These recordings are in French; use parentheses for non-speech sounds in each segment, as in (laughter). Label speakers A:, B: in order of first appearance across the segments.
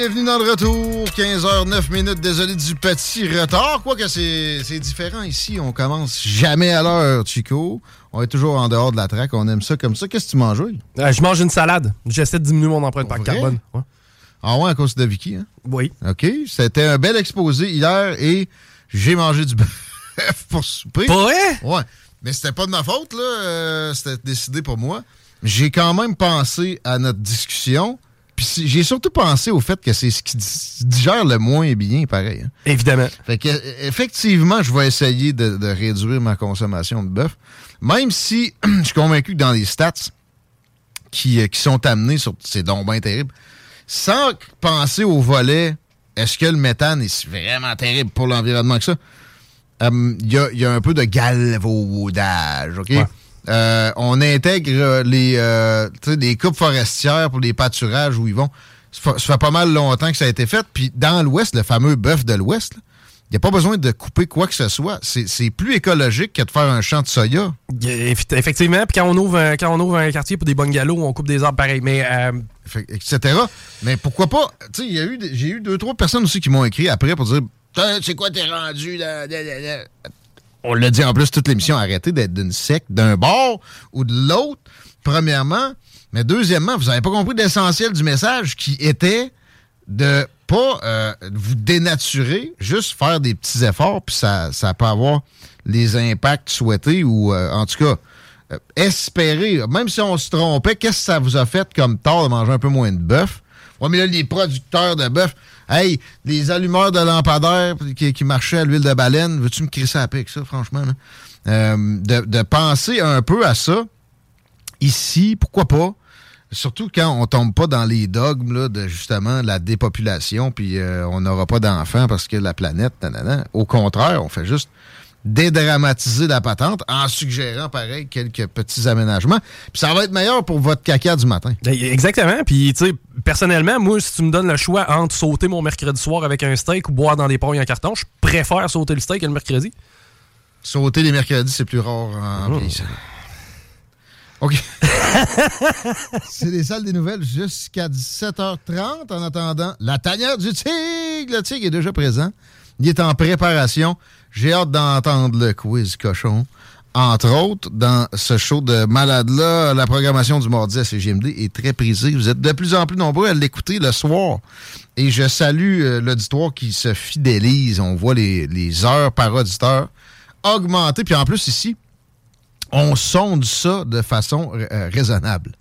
A: Bienvenue dans le retour. 15h09 minutes. Désolé du petit retard. Quoique c'est c'est différent ici. On commence jamais à l'heure, Chico. On est toujours en dehors de la traque. On aime ça comme ça. Qu'est-ce que tu manges, oui?
B: Euh, je mange une salade. J'essaie de diminuer mon empreinte par carbone. Ouais.
A: Ah ouais, à cause de Vicky, hein?
B: Oui.
A: OK. C'était un bel exposé hier et j'ai mangé du (laughs) bœuf pour souper.
B: Pas vrai?
A: Ouais. Mais c'était pas de ma faute, là. Euh, c'était décidé pour moi. J'ai quand même pensé à notre discussion. Puis j'ai surtout pensé au fait que c'est ce qui di- digère le moins bien, pareil. hein.
B: Évidemment.
A: Fait que, euh, effectivement, je vais essayer de, de réduire ma consommation de bœuf. Même si (clears throat) je suis convaincu que dans les stats qui, euh, qui sont amenés sur ces dons bien terribles, sans penser au volet, est-ce que le méthane est vraiment terrible pour l'environnement que ça? Euh, Il y, a, il y a un peu de galvaudage, OK?
B: Ouais.
A: Euh, on intègre euh, les, euh, les coupes forestières pour les pâturages où ils vont. Ça fait, ça fait pas mal longtemps que ça a été fait. Puis dans l'Ouest, le fameux bœuf de l'Ouest, il n'y a pas besoin de couper quoi que ce soit. C'est plus écologique que de faire un champ de soya.
B: Eff- Effectivement. Puis quand on ouvre un, quand on ouvre un quartier pour des bungalows, on coupe des arbres pareil. Mais euh,
A: etc. Mais pourquoi pas? J'ai eu deux, trois personnes aussi qui m'ont écrit après pour dire C'est quoi t'es rendu là, là, là, là? On l'a dit en plus toute l'émission, arrêtez d'être d'une secte, d'un bord ou de l'autre, premièrement. Mais deuxièmement, vous n'avez pas compris l'essentiel du message qui était de pas euh, vous dénaturer, juste faire des petits efforts, puis ça, ça peut avoir les impacts souhaités ou euh, en tout cas euh, espérer, même si on se trompait, qu'est-ce que ça vous a fait comme tort de manger un peu moins de bœuf? Ouais, mais là, les producteurs de bœuf, hey, les allumeurs de lampadaires qui, marchaient à l'huile de baleine, veux-tu me crisser à avec ça, franchement? Euh, de, penser un peu à ça, ici, pourquoi pas? Surtout quand on tombe pas dans les dogmes de justement la dépopulation, puis euh, on n'aura pas d'enfants parce que la planète, nanana. Au contraire, on fait juste dédramatiser la patente en suggérant, pareil, quelques petits aménagements. Puis ça va être meilleur pour votre caca du matin.
B: exactement. Puis tu sais, personnellement, moi, si tu me donnes le choix entre sauter mon mercredi soir avec un steak ou boire dans des pailles en carton, je préfère sauter le steak que le mercredi.
A: Sauter les mercredis, c'est plus rare en vieillissant. OK. (laughs) c'est les salles des nouvelles jusqu'à 17h30. En attendant, la tanière du tigre. Le tigre est déjà présent. Il est en préparation. J'ai hâte d'entendre le quiz cochon. Entre autres, dans ce show de malade-là, la programmation du mardi à CGMD est très prisée. Vous êtes de plus en plus nombreux à l'écouter le soir. Et je salue euh, l'auditoire qui se fidélise. On voit les, les heures par auditeur augmenter. Puis en plus, ici, on sonde ça de façon euh, raisonnable.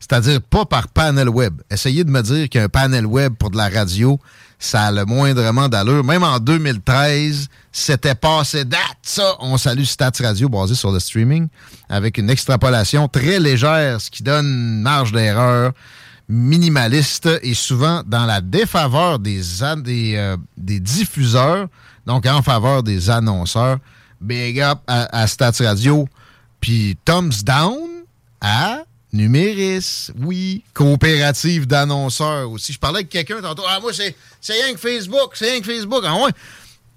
A: C'est-à-dire pas par panel web. Essayez de me dire qu'un panel web pour de la radio, ça a le moindrement d'allure. Même en 2013, c'était passé date, ça. On salue Stats Radio basé sur le streaming avec une extrapolation très légère, ce qui donne une marge d'erreur minimaliste et souvent dans la défaveur des, euh, des diffuseurs, donc en faveur des annonceurs. Big up à, à Stats Radio. Puis thumbs down à Numéris. Oui, coopérative d'annonceurs aussi. Je parlais avec quelqu'un tantôt. Ah, moi, c'est rien que Facebook. C'est rien que Facebook. Ah ouais.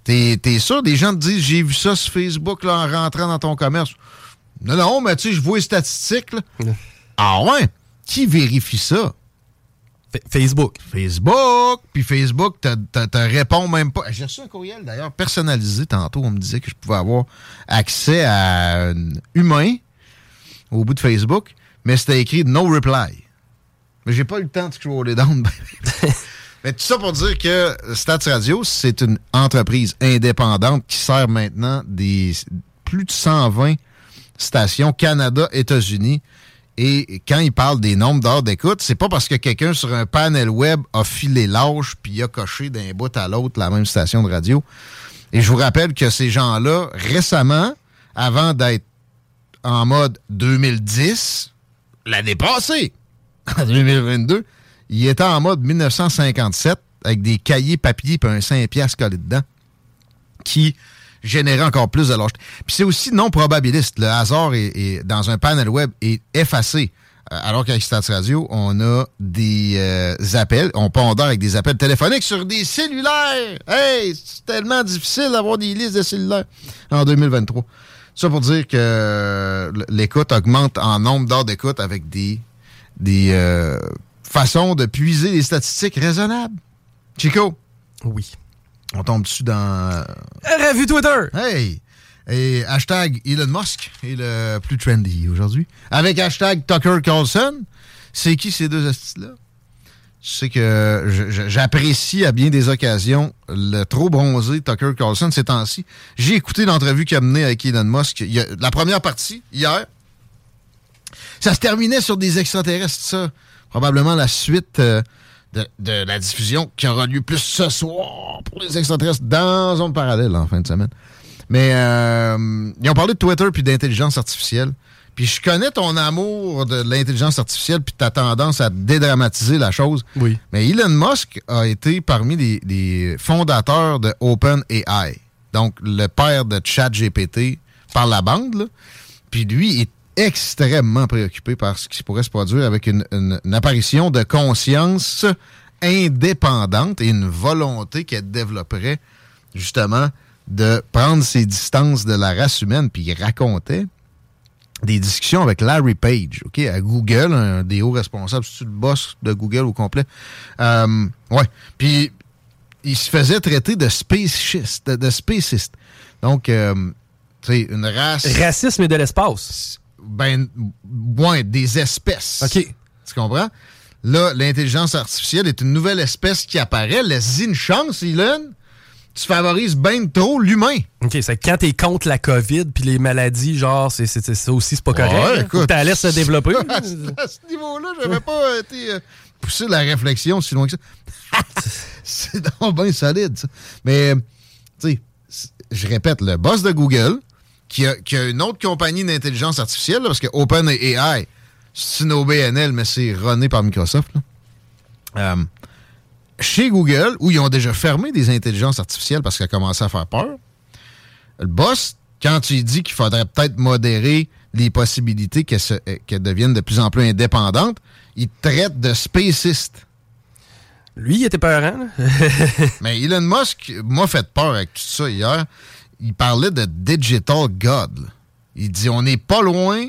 A: T'es t'es sûr? Des gens te disent, j'ai vu ça sur Facebook là, en rentrant dans ton commerce. Non, non, mais tu sais, je vois les statistiques. là. Ah ouais? Qui vérifie ça?
B: Facebook.
A: Facebook. Puis Facebook te répond même pas. J'ai reçu un courriel d'ailleurs personnalisé tantôt. On me disait que je pouvais avoir accès à un humain au bout de Facebook, mais c'était écrit no reply. Mais j'ai pas eu le temps de scroller down. (laughs) mais tout ça pour dire que Stats Radio, c'est une entreprise indépendante qui sert maintenant des plus de 120 stations Canada, États-Unis. Et quand il parle des nombres d'heures d'écoute, c'est pas parce que quelqu'un sur un panel web a filé l'âge puis a coché d'un bout à l'autre la même station de radio. Et je vous rappelle que ces gens-là, récemment, avant d'être en mode 2010, l'année passée, (laughs) en 2022, il était en mode 1957 avec des cahiers papier et un 5 piastres collé dedans qui générait encore plus de l'âge. Puis c'est aussi non probabiliste. Le hasard est, dans un panel web est effacé. Euh, alors qu'avec Stats Radio, on a des euh, appels, on pondère avec des appels téléphoniques sur des cellulaires. Hey, c'est tellement difficile d'avoir des listes de cellulaires en 2023. Ça pour dire que l'écoute augmente en nombre d'heures d'écoute avec des, des euh, façons de puiser les statistiques raisonnables. Chico?
B: Oui.
A: On tombe dessus dans.
B: Revue Twitter!
A: Hey! Et hashtag Elon Musk est le plus trendy aujourd'hui. Avec hashtag Tucker Carlson. C'est qui ces deux astuces-là? Sais que j'apprécie à bien des occasions le trop bronzé Tucker Carlson ces temps-ci. J'ai écouté l'entrevue qu'il a menée avec Elon Musk. la première partie, hier, ça se terminait sur des extraterrestres, ça. Probablement la suite euh, de, la diffusion qui aura lieu plus ce soir pour les extraterrestres dans zone parallèle en fin de semaine. Mais euh, ils ont parlé de Twitter puis d'intelligence artificielle. Puis je connais ton amour de l'intelligence artificielle puis ta tendance à dédramatiser la chose.
B: Oui.
A: Mais Elon Musk a été parmi les, fondateurs de OpenAI. Donc, le père de ChatGPT par la bande. Puis lui est extrêmement préoccupé par ce qui pourrait se produire avec une, apparition de conscience indépendante et une volonté qu'elle développerait justement de prendre ses distances de la race humaine. Puis il racontait des discussions avec Larry Page, OK, à Google, un des hauts responsables, c'est le boss de Google au complet? Euh, ouais. Puis il se faisait traiter de spacist, de, spaciste. Donc, euh, tu sais, une race.
B: Racisme et de l'espace
A: ben, ouais, des espèces.
B: OK.
A: Tu comprends? Là, l'intelligence artificielle est une nouvelle espèce qui apparaît. Laisse-y une chance, Elon. Tu favorises bien trop l'humain.
B: OK, c'est quand t'es contre la COVID puis les maladies, genre, c'est, ça aussi, c'est pas correct.
A: Ouais, écoute,
B: t'as laissé se développer. (laughs)
A: à, ce niveau-là, j'avais pas été euh, poussé la réflexion si loin que ça. (laughs) c'est donc bien solide, ça. Mais, tu sais, je répète, le boss de Google, qui a, une autre compagnie d'intelligence artificielle, parce que OpenAI, c'est une OBNL, mais c'est runné par Microsoft. Euh, chez Google, où ils ont déjà fermé des intelligences artificielles parce qu'elles commencé à faire peur, le boss, quand tu dis qu'il faudrait peut-être modérer les possibilités qu'elles deviennent de plus en plus indépendantes, il traite de spaciste.
B: Lui, il était peurant. (laughs)
A: mais Elon Musk m'a fait peur avec tout ça hier il parlait de Digital God. Il dit on n'est pas loin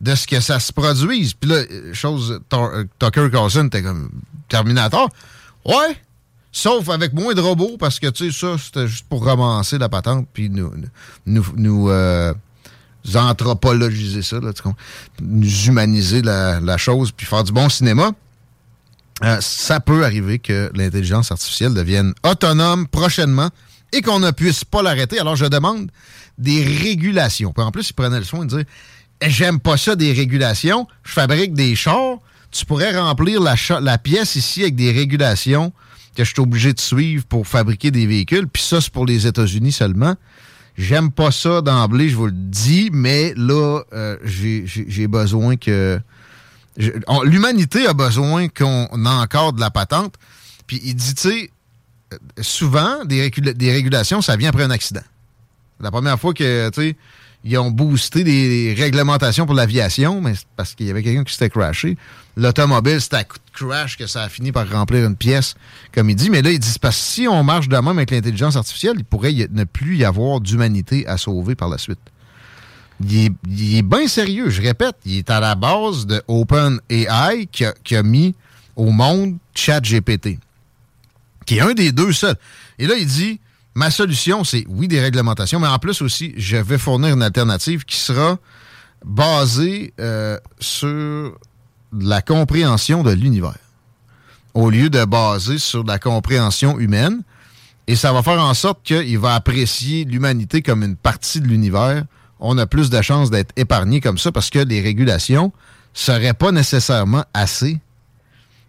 A: de ce que ça se produise. Puis là, euh, chose, euh, Tucker Carlson était comme Terminator. Ouais, sauf avec moins de robots, parce que, tu sais, ça, c'était juste pour romancer la patente, puis nous, nous, nous euh, anthropologiser ça, là, nous humaniser la, chose, puis faire du bon cinéma. ça peut arriver que l'intelligence artificielle devienne autonome prochainement et qu'on ne puisse pas l'arrêter. Alors, je demande des régulations. Puis en plus, il prenait le soin de dire J'aime pas ça des régulations, je fabrique des chars. Tu pourrais remplir la, pièce ici avec des régulations que je suis obligé de suivre pour fabriquer des véhicules. Puis ça, c'est pour les États-Unis seulement. J'aime pas ça d'emblée, je vous le dis, mais là, euh, j'ai besoin que. L'humanité a besoin qu'on ait encore de la patente. Puis il dit, tu sais, souvent, des, régulations, ça vient après un accident. La première fois que, tu ils ont boosté des réglementations pour l'aviation, mais parce qu'il y avait quelqu'un qui s'était crashé. L'automobile, c'était à coup de crash que ça a fini par remplir une pièce, comme il dit. Mais là, il dit, parce que si on marche de même avec l'intelligence artificielle, il pourrait ne plus y avoir d'humanité à sauver par la suite. Il est, bien sérieux, je répète. Il est à la base de OpenAI qui a, qui a mis au monde ChatGPT, qui est un des deux seuls. Et là, il dit, ma solution, c'est oui, des réglementations, mais en plus aussi, je vais fournir une alternative qui sera basée euh, sur la compréhension de l'univers, au lieu de baser sur la compréhension humaine. Et ça va faire en sorte qu'il va apprécier l'humanité comme une partie de l'univers. On a plus de chances d'être épargné comme ça parce que les régulations seraient pas nécessairement assez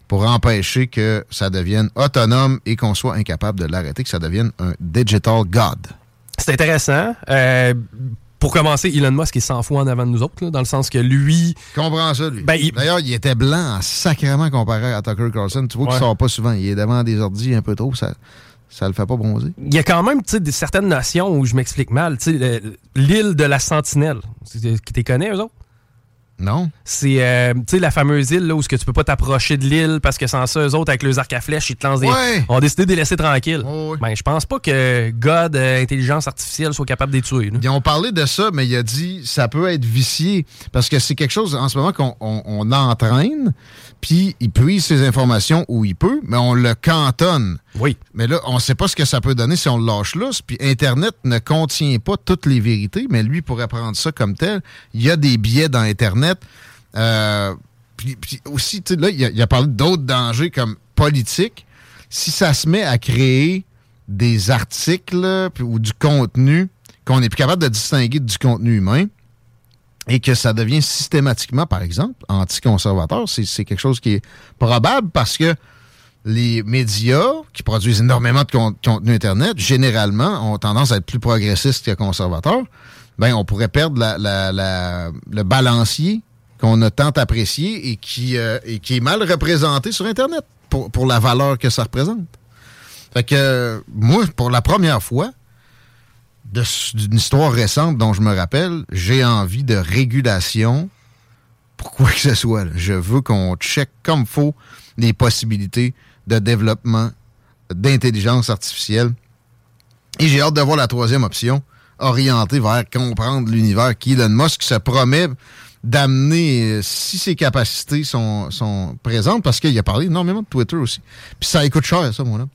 A: pour empêcher que ça devienne autonome et qu'on soit incapable de l'arrêter, que ça devienne un digital god.
B: C'est intéressant. Euh, pour commencer, Elon Musk est 100 fois en avant de nous autres, là, dans le sens que lui.
A: Comprends ça, lui.
B: Ben, il-
A: D'ailleurs, il était blanc en sacrément comparé à Tucker Carlson. Tu vois qu'il
B: Ouais.
A: sort pas souvent. Il est devant des ordis un peu trop. Ça, ça le fait pas bronzer.
B: Il y a quand même des certaines notions où je m'explique mal. Tu sais, le- L'île de la Sentinelle. Tu tu connais, eux autres?
A: Non?
B: C'est euh, tu sais, la fameuse île là, où ce que tu peux pas t'approcher de l'île parce que sans ça, eux autres, avec leurs arcs à flèches, ils te lancent des.
A: Ouais.
B: ont décidé de les laisser tranquilles.
A: Ouais, ouais.
B: Ben, je pense pas que God, euh, intelligence artificielle, soit capable de les tuer. là.
A: Ils ont parlé de ça, mais il a dit ça peut être vicié parce que c'est quelque chose en ce moment qu'on on, on entraîne, puis il puise ses informations où il peut, mais on le cantonne.
B: Oui.
A: Mais là, on ne sait pas ce que ça peut donner si on le lâche là. Puis Internet ne contient pas toutes les vérités, mais lui pourrait prendre ça comme tel. Il y a des biais dans Internet. Euh, puis, aussi, là, il a, a parlé d'autres dangers comme politique. Si ça se met à créer des articles ou du contenu qu'on n'est plus capable de distinguer du contenu humain et que ça devient systématiquement, par exemple, anticonservateur, c'est quelque chose qui est probable parce que les médias qui produisent énormément de con- contenu Internet, généralement, ont tendance à être plus progressistes que conservateurs. Ben, on pourrait perdre le balancier qu'on a tant apprécié et qui, euh, est mal représenté sur Internet pour, la valeur que ça représente. Fait que, moi, pour la première fois, d'une histoire récente dont je me rappelle, j'ai envie de régulation pour quoi que ce soit. Je veux qu'on check comme faut les possibilités de développement d'intelligence artificielle. Et j'ai hâte de voir la troisième option, orientée vers comprendre l'univers, qui Elon Musk se promet d'amener, euh, si ses capacités sont, sont présentes, parce qu'il a parlé énormément de Twitter aussi. Puis ça coûte cher, ça, mon homme.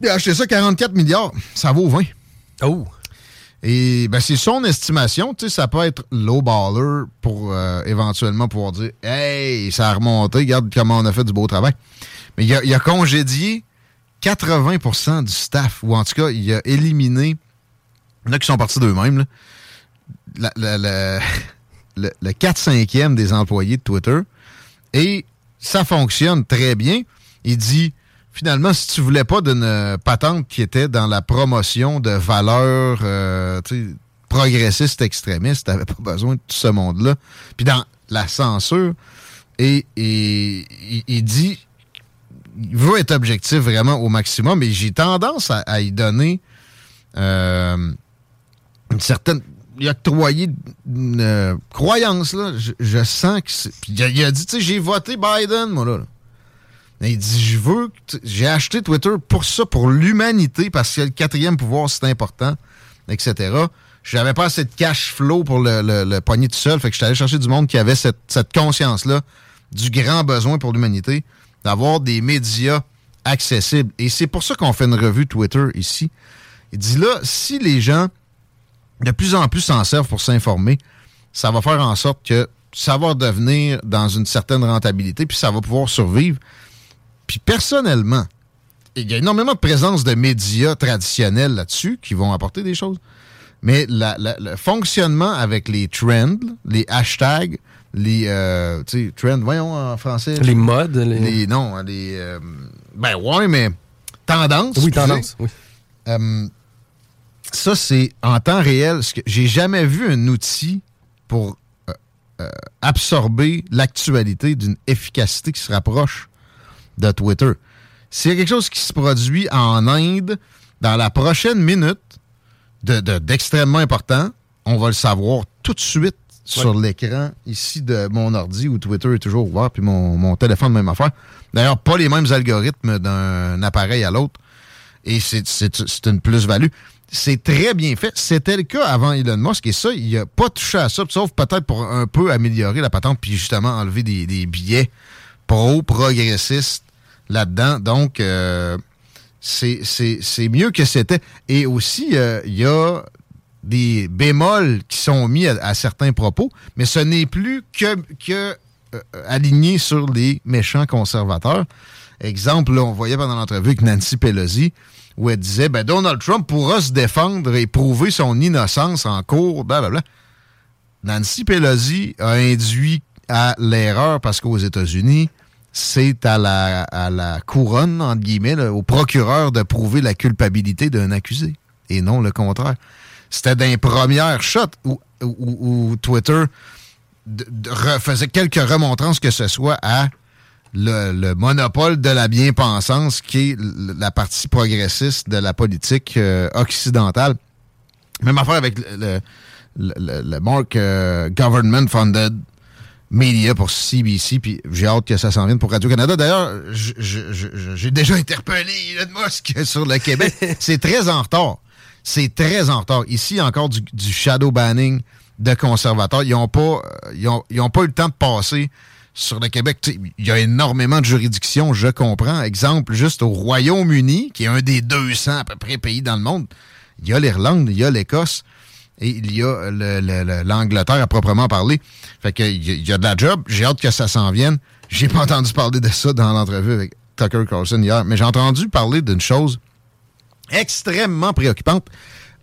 A: Il a acheté ça 44 milliards. Ça vaut 20.
B: Oh!
A: Et ben, c'est son estimation. Tu sais, ça peut être low baller pour euh, éventuellement pouvoir dire Hey, ça a remonté, regarde comment on a fait du beau travail. Mais il a, il a congédié 80% du staff, ou en tout cas, il a éliminé. Il y en a qui sont partis d'eux-mêmes. (laughs) le, le 4-5e des employés de Twitter. Et ça fonctionne très bien. Il dit finalement, si tu voulais pas d'une patente qui était dans la promotion de valeurs euh, tu progressistes extrémistes, t'avais pas besoin de tout ce monde-là. Puis dans la censure, et, et il, dit il veut être objectif vraiment au maximum, mais j'ai tendance à, à y donner euh, une certaine. Il a octroyé une euh, croyance, là. Je, je sens que c'est. Puis il a, il a dit, tu sais, j'ai voté Biden, moi, là. Mais il dit, je veux. J'ai acheté Twitter pour ça, pour l'humanité, parce que le quatrième pouvoir, c'est important, etc. J'avais pas assez de cash flow pour le, le, le pogner tout seul, fait que je suis allé chercher du monde qui avait cette, cette conscience-là du grand besoin pour l'humanité d'avoir des médias accessibles. Et c'est pour ça qu'on fait une revue Twitter ici. Il dit là, si les gens de plus en plus s'en servent pour s'informer, ça va faire en sorte que ça va devenir dans une certaine rentabilité, puis ça va pouvoir survivre. Puis personnellement, il y a énormément de présence de médias traditionnels là-dessus qui vont apporter des choses. Mais la- la- le fonctionnement avec les trends, les hashtags, les euh, tu sais, trends, voyons en français.
B: Les modes. Les...
A: Les- non, les. euh, ben ouais, mais tendance.
B: Oui, tendance. Oui.
A: Euh, ça, c'est en temps réel. ce que- J'ai jamais vu un outil pour euh, euh, absorber l'actualité d'une efficacité qui se rapproche de Twitter. S'il y a quelque chose qui se produit en Inde dans la prochaine minute de- de- d'extrêmement important, on va le savoir tout de suite sur l'écran ici de mon ordi où Twitter est toujours ouvert, puis mon, mon téléphone, même affaire. D'ailleurs, pas les mêmes algorithmes d'un appareil à l'autre. Et c'est une plus-value. C'est très bien fait. C'était le cas avant Elon Musk. Et ça, il n'a pas touché à ça, sauf peut-être pour un peu améliorer la patente, puis justement enlever des, des billets pro-progressistes là-dedans. Donc, euh, c'est mieux que c'était. Et aussi, euh, il y a des bémols qui sont mis à, certains propos, mais ce n'est plus que, que euh, aligné sur les méchants conservateurs. Exemple, on voyait pendant l'entrevue avec Nancy Pelosi, où elle disait ben, Donald Trump pourra se défendre et prouver son innocence en cours, blablabla. Nancy Pelosi a induit à l'erreur parce qu'aux États-Unis, c'est à la, à la couronne, entre guillemets, au procureur de prouver la culpabilité d'un accusé, et non le contraire. C'était d'un première shot où, où, Twitter faisait quelques remontrances que ce soit à le, monopole de la bien-pensance qui est la partie progressiste de la politique euh, occidentale. Même affaire avec le, le, Mark euh, Government Funded Media pour CBC, puis j'ai hâte que ça s'en vienne pour Radio-Canada. D'ailleurs, j'ai déjà interpellé Elon Musk (laughs) sur le Québec. C'est très en retard. C'est très en retard. Ici, encore du, shadow banning de conservateurs. Ils n'ont pas, euh, ils ont pas eu le temps de passer sur le Québec. Il y a énormément de juridictions, je comprends. Exemple, juste au Royaume-Uni, qui est un des 200 à peu près pays dans le monde, il y a l'Irlande, il y a l'Écosse et il y a l'Angleterre à proprement parler. Fait que il y a de la job. J'ai hâte que ça s'en vienne. J'ai pas entendu parler de ça dans l'entrevue avec Tucker Carlson hier, mais j'ai entendu parler d'une chose extrêmement préoccupante.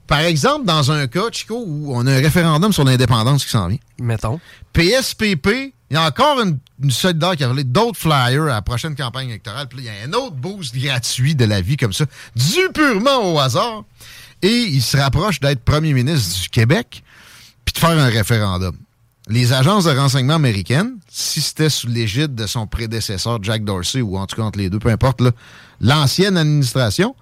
A: Par exemple, dans un cas, Chico, où on a un référendum sur l'indépendance qui s'en vient.
B: Mettons.
A: PSPP, il y a encore une, une soldat qui a volé d'autres flyers à la prochaine campagne électorale. Puis il y a un autre boost gratuit de la vie comme ça, dû purement au hasard. Et il se rapproche d'être premier ministre du Québec, puis de faire un référendum. Les agences de renseignement américaines, si c'était sous l'égide de son prédécesseur Jack Dorsey, ou en tout cas entre les deux, peu importe, l'ancienne administration,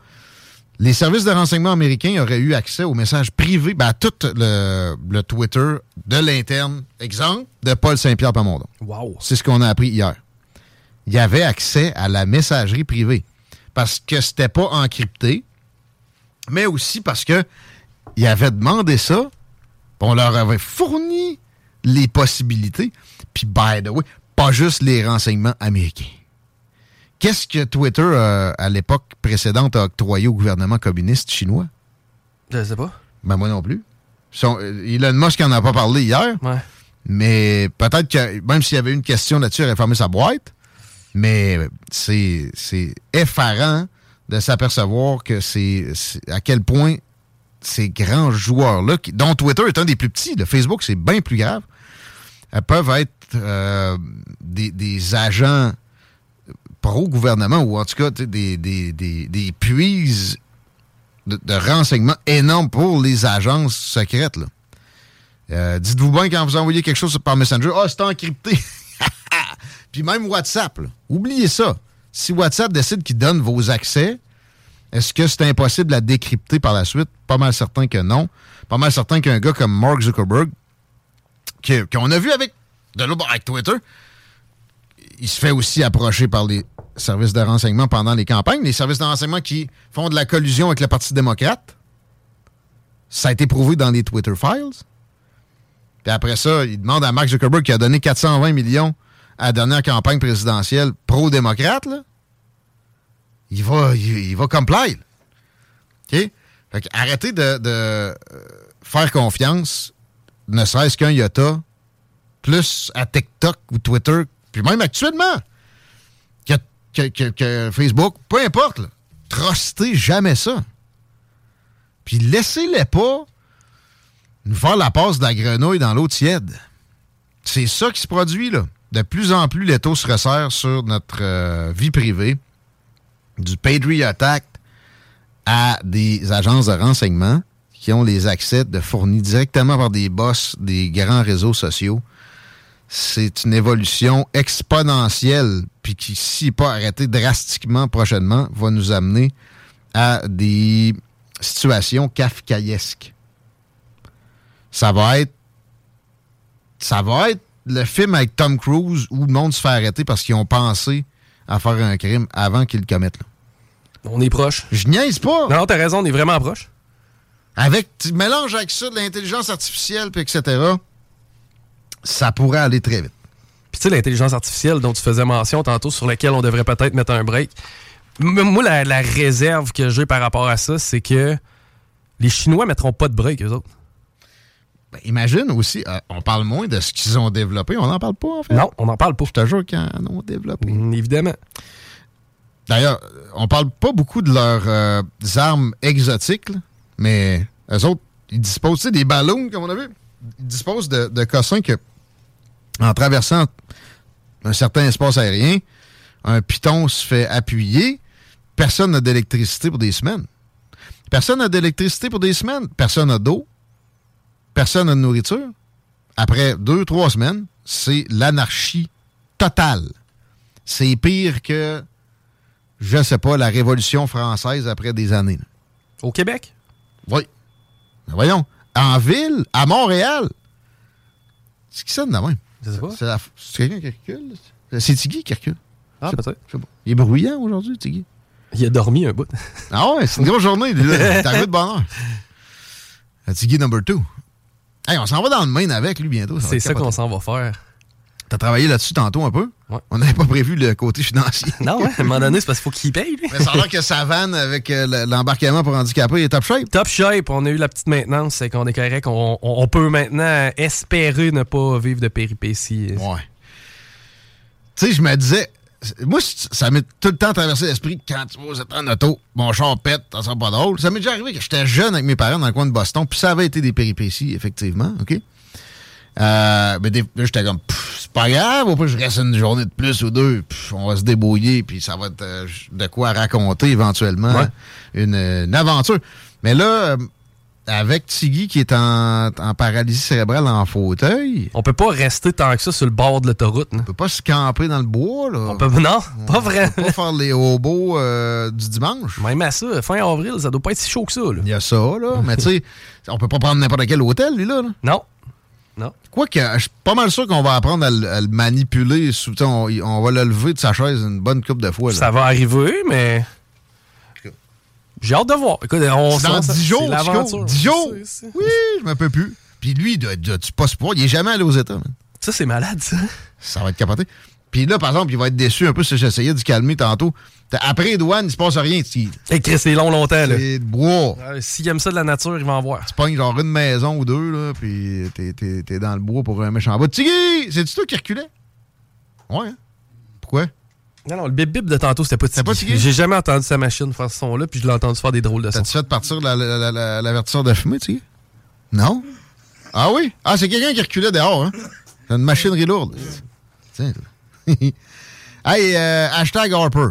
A: les services de renseignement américains auraient eu accès aux messages privés, ben, à tout le, Twitter de l'interne, exemple, de Paul Saint-Pierre Pamondon.
B: Wow.
A: C'est ce qu'on a appris hier. Il y avait accès à la messagerie privée parce que c'était pas encrypté, mais aussi parce que il avait demandé ça, on leur avait fourni les possibilités, puis by the way, pas juste les renseignements américains. Qu'est-ce que Twitter, euh, à l'époque précédente, a octroyé au gouvernement communiste chinois?
B: Je sais pas.
A: Ben moi non plus. Son, euh, Elon Musk n'en a pas parlé hier.
B: Ouais.
A: Mais peut-être que même s'il y avait une question là-dessus, il aurait fermé sa boîte. Mais c'est effarant de s'apercevoir que c'est à quel point ces grands joueurs-là, dont Twitter est un des plus petits, le Facebook c'est bien plus grave, peuvent être euh, des, des agents pro-gouvernement, ou en tout cas des, des, des, des puises de, renseignements énormes pour les agences secrètes. Euh, dites-vous bien quand vous envoyez quelque chose par Messenger, ah, c'est encrypté. (laughs) Puis même WhatsApp, oubliez ça. Si WhatsApp décide qu'il donne vos accès, est-ce que c'est impossible à décrypter par la suite? Pas mal certain que non. Pas mal certain qu'un gars comme Mark Zuckerberg, qu'on a vu avec, de avec Twitter, il se fait aussi approcher par les services de renseignement pendant les campagnes. Les services de renseignement qui font de la collusion avec le Parti démocrate. Ça a été prouvé dans les Twitter Files. Puis après ça, il demande à Mark Zuckerberg qui a donné 420 millions à la dernière campagne présidentielle pro-démocrate. Il va, il, va comply. OK? arrêtez de, euh, faire confiance, ne serait-ce qu'un iota, plus à TikTok ou Twitter, puis même actuellement que, Facebook, peu importe, trustez jamais ça. Puis laissez-les pas nous faire la passe de la grenouille dans l'eau tiède. C'est ça qui se produit, là. De plus en plus, les taux se resserrent sur notre euh, vie privée, du Patriot Act à des agences de renseignement qui ont les accès de fournis directement par des boss des grands réseaux sociaux c'est une évolution exponentielle, puis qui, si pas arrêtée drastiquement prochainement, va nous amener à des situations kafkaïesques. Ça va être. Ça va être le film avec Tom Cruise où le monde se fait arrêter parce qu'ils ont pensé à faire un crime avant qu'ils le commettent.
B: On est proche.
A: Je niaise pas.
B: Non, t'as raison, on est vraiment proche.
A: Avec, tu mélanges avec ça de l'intelligence artificielle, puis etc ça pourrait aller très vite.
B: Puis sais, l'intelligence artificielle dont tu faisais mention tantôt, sur laquelle on devrait peut-être mettre un break. M- moi, la, la réserve que j'ai par rapport à ça, c'est que les Chinois mettront pas de break, eux autres.
A: Ben, imagine aussi, euh, on parle moins de ce qu'ils ont développé. On n'en parle pas, en fait.
B: Non, on n'en parle pas.
A: Je te jure qu'ils en ont développé.
B: Mm, évidemment.
A: D'ailleurs, on parle pas beaucoup de leurs euh, armes exotiques, là, mais eux autres, ils disposent, tu sais, des ballons, comme on a vu, ils disposent de, de cossins que, en traversant un certain espace aérien, un piton se fait appuyer, personne n'a d'électricité pour des semaines. Personne n'a d'électricité pour des semaines, personne n'a d'eau, personne n'a de nourriture. Après deux, trois semaines, c'est l'anarchie totale. C'est pire que je sais pas, la Révolution française après des années.
B: Au Québec?
A: Oui. Mais voyons, en ville, à Montréal, c'est qui ça de même?
B: Je sais pas.
A: C'est la- quelqu'un qui recule? C'est Tiggy qui recule.
B: Ah, peut-être.
A: Je sais pas. Il est bruyant aujourd'hui, Tiggy.
B: Il a dormi un bout.
A: Ah ouais, c'est une grosse journée. T'es arrivé de. Euh, (laughs) Tiggy number two. Hey, on s'en va dans le main avec lui bientôt.
B: C'est ça qu'on s'en va faire.
A: T'as travaillé là-dessus tantôt un peu?
B: Ouais.
A: On n'avait pas prévu le côté financier. (laughs)
B: Non, ouais, à un moment donné, c'est parce qu'il faut qu'il paye, lui.
A: Mais ça a l'air que sa vanne avec euh, le- l'embarquement pour handicapés est top shape.
B: Top shape, on a eu la petite maintenance, c'est qu'on est correct. On, on- on peut maintenant espérer ne pas vivre de péripéties.
A: Ouais. Tu sais, je me disais, moi, ça m'est tout le temps traversé l'esprit quand tu vas états en auto, mon char pète, ça sera pas drôle. Ça m'est déjà arrivé que j'étais jeune avec mes parents dans le coin de Boston, puis ça avait été des péripéties, effectivement, OK? Euh, mais des- là, j'étais comme, c'est pas grave, au pire, je reste une journée de plus ou deux, Pff, on va se débrouiller, puis ça va être euh, de quoi raconter éventuellement
B: Ouais.
A: une, une aventure. Mais là, euh, avec Tiggy qui est en, en paralysie cérébrale en fauteuil,
B: On peut pas rester tant que ça sur le bord de l'autoroute. là.
A: on peut pas se camper dans le bois, là.
B: On peut, non, pas vrai.
A: On peut pas faire les hobos euh, du dimanche.
B: Même à ça, fin avril, ça doit pas être si chaud que ça. là.
A: Il y a ça, là. Mais tu sais, on peut pas prendre n'importe quel hôtel, lui, là. là.
B: Non. Non.
A: Quoique, je suis pas mal sûr qu'on va apprendre à, le- à le manipuler. sous- On, on va le lever de sa chaise une bonne coupe de fois. là.
B: Ça va arriver, mais. J'ai hâte de voir. Écoute, on
A: C'est dans
B: s'en-
A: 10 jours,
B: c'est
A: Chico.
B: l'aventure.
A: 10 jours? Oui, je m'en peux plus. Puis lui, il doit, doit- tu pas se Il est jamais allé aux États. man.
B: Ça, c'est malade, ça.
A: Ça va être capoté. Puis là, par exemple, il va être déçu un peu si j'essayais de le calmer tantôt. T'as- Après les douanes, il se passe rien.
B: Et Chris, c'est long, longtemps, là.
A: c'est de bois.
B: Euh, S'il aime ça de la nature, il va en voir.
A: Tu pognes genre une maison ou deux, là, puis t'es, t'es- t'es dans le bois pour un méchant bout. Tiggy! C'est-tu toi qui reculais? Ouais. hein? Pourquoi?
B: Non, non, le bip-bip de tantôt, c'était pas Tiggy. J'ai jamais entendu sa machine faire ce son-là, puis je l'ai entendu faire des drôles de sons.
A: T'as-tu fait partir la- la- la- la- l'avertisseur de fumée, Tiggy? Non? Ah oui? Ah, c'est quelqu'un qui reculait dehors, hein? C'est une machinerie lourde. Tiens. (laughs) hey, euh, hashtag Harper.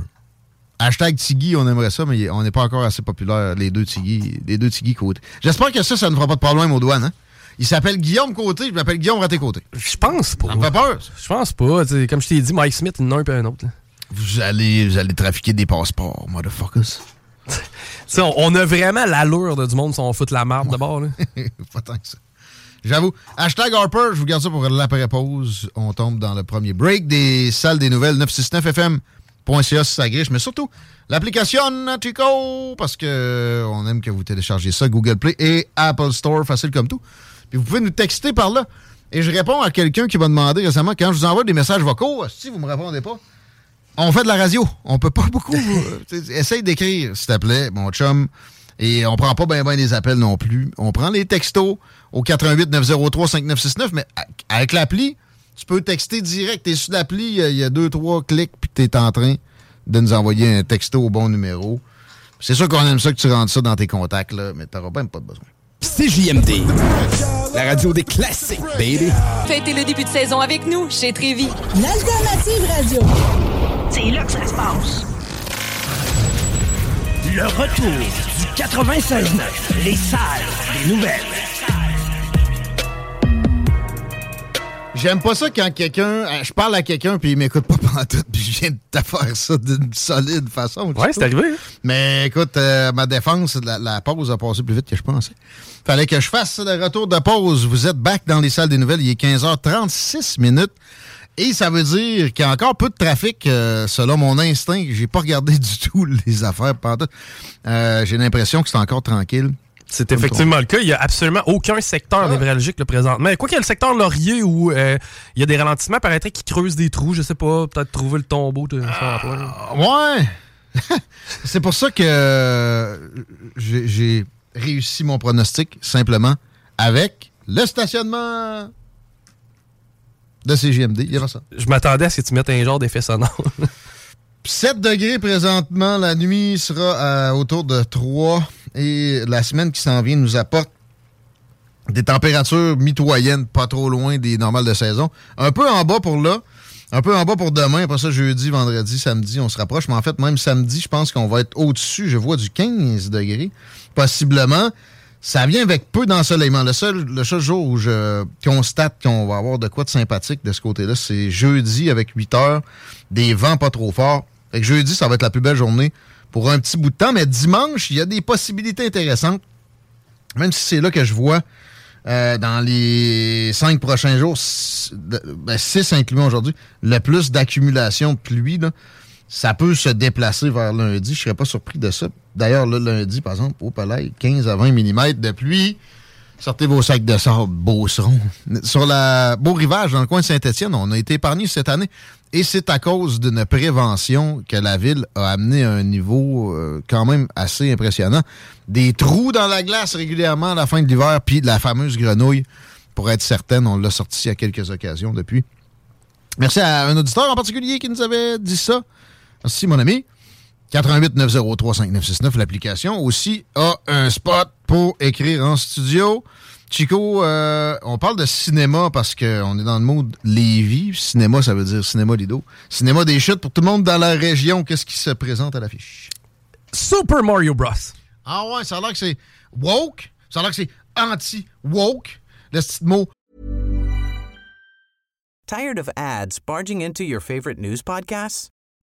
A: Hashtag Tiggy, on aimerait ça, mais on n'est pas encore assez populaire, les deux Tiggy, les deux Tiggy côté. J'espère que ça, ça ne fera pas de problème aux douanes, hein? Il s'appelle Guillaume Côté, je m'appelle Guillaume Raté-Côté.
B: Je pense pas.
A: Ça me fait peur.
B: Je pense pas. Comme je t'ai dit, Mike Smith, il en a un puis un autre. là.
A: Vous allez, vous allez trafiquer des passeports, motherfuckers. (laughs)
B: On, on a vraiment l'allure de du monde si on fout la marde d'abord. là. (laughs)
A: pas tant que ça. J'avoue. Hashtag Harper, je vous garde ça pour l'après-pause. On tombe dans le premier break des salles des nouvelles 969fm.ca si ça griche, mais surtout l'application Chico, parce que euh, on aime que vous téléchargez ça, Google Play et Apple Store, facile comme tout. Puis vous pouvez nous texter par là. Et je réponds à quelqu'un qui m'a demandé récemment, quand je vous envoie des messages vocaux, si vous me répondez pas, on fait de la radio. On peut pas beaucoup. (laughs) euh, essaye d'écrire, s'il te plaît, mon chum. Et on prend pas bien ben les appels non plus. On prend les textos au 88 903 5969, mais avec l'appli, tu peux texter direct. T'es sur l'appli, il y a- il y, a deux, trois clics, puis t'es en train de nous envoyer un texto au bon numéro. C'est sûr qu'on aime ça que tu rentres ça dans tes contacts, là, mais t'auras même pas de besoin.
C: CJMD, la radio des classiques, baby.
D: Fêtez le début de saison avec nous chez Trévi.
E: L'alternative radio.
F: C'est là que ça se passe.
G: Le retour du 96.9. Les salles des nouvelles.
A: J'aime pas ça quand quelqu'un. euh, Je parle à quelqu'un puis il m'écoute pas (laughs) pendant tout, puis je viens de te faire ça d'une solide façon.
B: Ouais, c'est arrivé. hein?
A: Mais écoute, euh, ma défense, la, la pause a passé plus vite que je pensais. Fallait que je fasse le retour de pause. Vous êtes back dans les salles des nouvelles. Il est 15h36 minutes. Et ça veut dire qu'il y a encore peu de trafic, euh, selon mon instinct. J'ai pas regardé (laughs) du tout les affaires pendant. Euh, J'ai l'impression que c'est encore tranquille.
B: C'est effectivement le cas. Il n'y a absolument aucun secteur névralgique le présentement. Quoi qu'il y ait le secteur Laurier où euh, il y a des ralentissements, paraîtrait qu'ils creusent des trous, je sais pas, peut-être trouver le tombeau de.
A: Ah, ouais! (laughs) c'est pour ça que j'ai réussi mon pronostic simplement avec le stationnement de CGMD. Il y aura ça.
B: Je m'attendais à ce que tu mettes un genre d'effet sonore. (laughs)
A: 7 degrés présentement. La nuit sera à autour de 3. Et la semaine qui s'en vient nous apporte des températures mitoyennes, pas trop loin des normales de saison. Un peu en bas pour là. Un peu en bas pour demain. Après ça, jeudi, vendredi, samedi, on se rapproche. Mais en fait, même samedi, je pense qu'on va être au-dessus. Je vois du 15 degrés, possiblement. Ça vient avec peu d'ensoleillement. Le seul, le seul jour où je constate qu'on va avoir de quoi de sympathique de ce côté-là, c'est jeudi avec 8 heures, des vents pas trop forts. Fait que jeudi, ça va être la plus belle journée pour un petit bout de temps. Mais dimanche, il y a des possibilités intéressantes. Même si c'est là que je vois euh, dans les cinq prochains jours, 6 ben, incluant aujourd'hui, le plus d'accumulation de pluie. Là, ça peut se déplacer vers lundi. Je serais pas surpris de ça. D'ailleurs, le lundi, par exemple, au palais, 15 à 20 mm de pluie. Sortez vos sacs de sable, Beauceron. Sur la Beau Rivage, dans le coin de Saint-Étienne, on a été épargné cette année. Et c'est à cause d'une prévention que la ville a amené à un niveau euh, quand même assez impressionnant. Des trous dans la glace régulièrement à la fin de l'hiver, puis la fameuse grenouille, pour être certaine, on l'a sorti à quelques occasions depuis. Merci à un auditeur en particulier qui nous avait dit ça. Merci, mon ami. 88 903 5969, l'application aussi a un spot pour écrire en studio. Chico, euh, on parle de cinéma parce qu'on est dans le mood Lévis. Cinéma, ça veut dire cinéma Lido. Cinéma des chutes pour tout le monde dans la région. Qu'est-ce qui se présente à l'affiche?
B: Super Mario Bros.
A: Ah ouais, ça a l'air que c'est woke. Ça a l'air que c'est anti-woke. Le petit mot.
H: Tired of ads barging into your favorite news podcasts?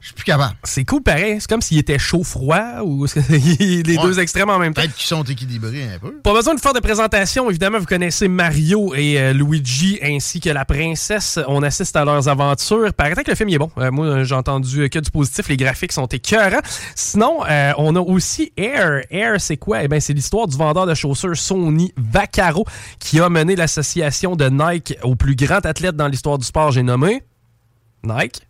A: je suis plus capable.
B: C'est cool pareil. C'est comme s'il était chaud-froid ou (laughs) les
A: Ouais.
B: deux extrêmes en même temps.
A: Peut-être qu'ils sont équilibrés un peu.
B: Pas besoin de faire de présentation. Évidemment, vous connaissez Mario et euh, Luigi ainsi que la princesse. On assiste à leurs aventures. Paraît que le film il est bon. Euh, moi, j'ai entendu que du positif. Les graphiques sont écœurants. Sinon, euh, on a aussi Air. Air, c'est quoi? Eh bien, c'est l'histoire du vendeur de chaussures Sony Vaccaro qui a mené l'association de Nike au plus grand athlète dans l'histoire du sport. J'ai nommé Nike.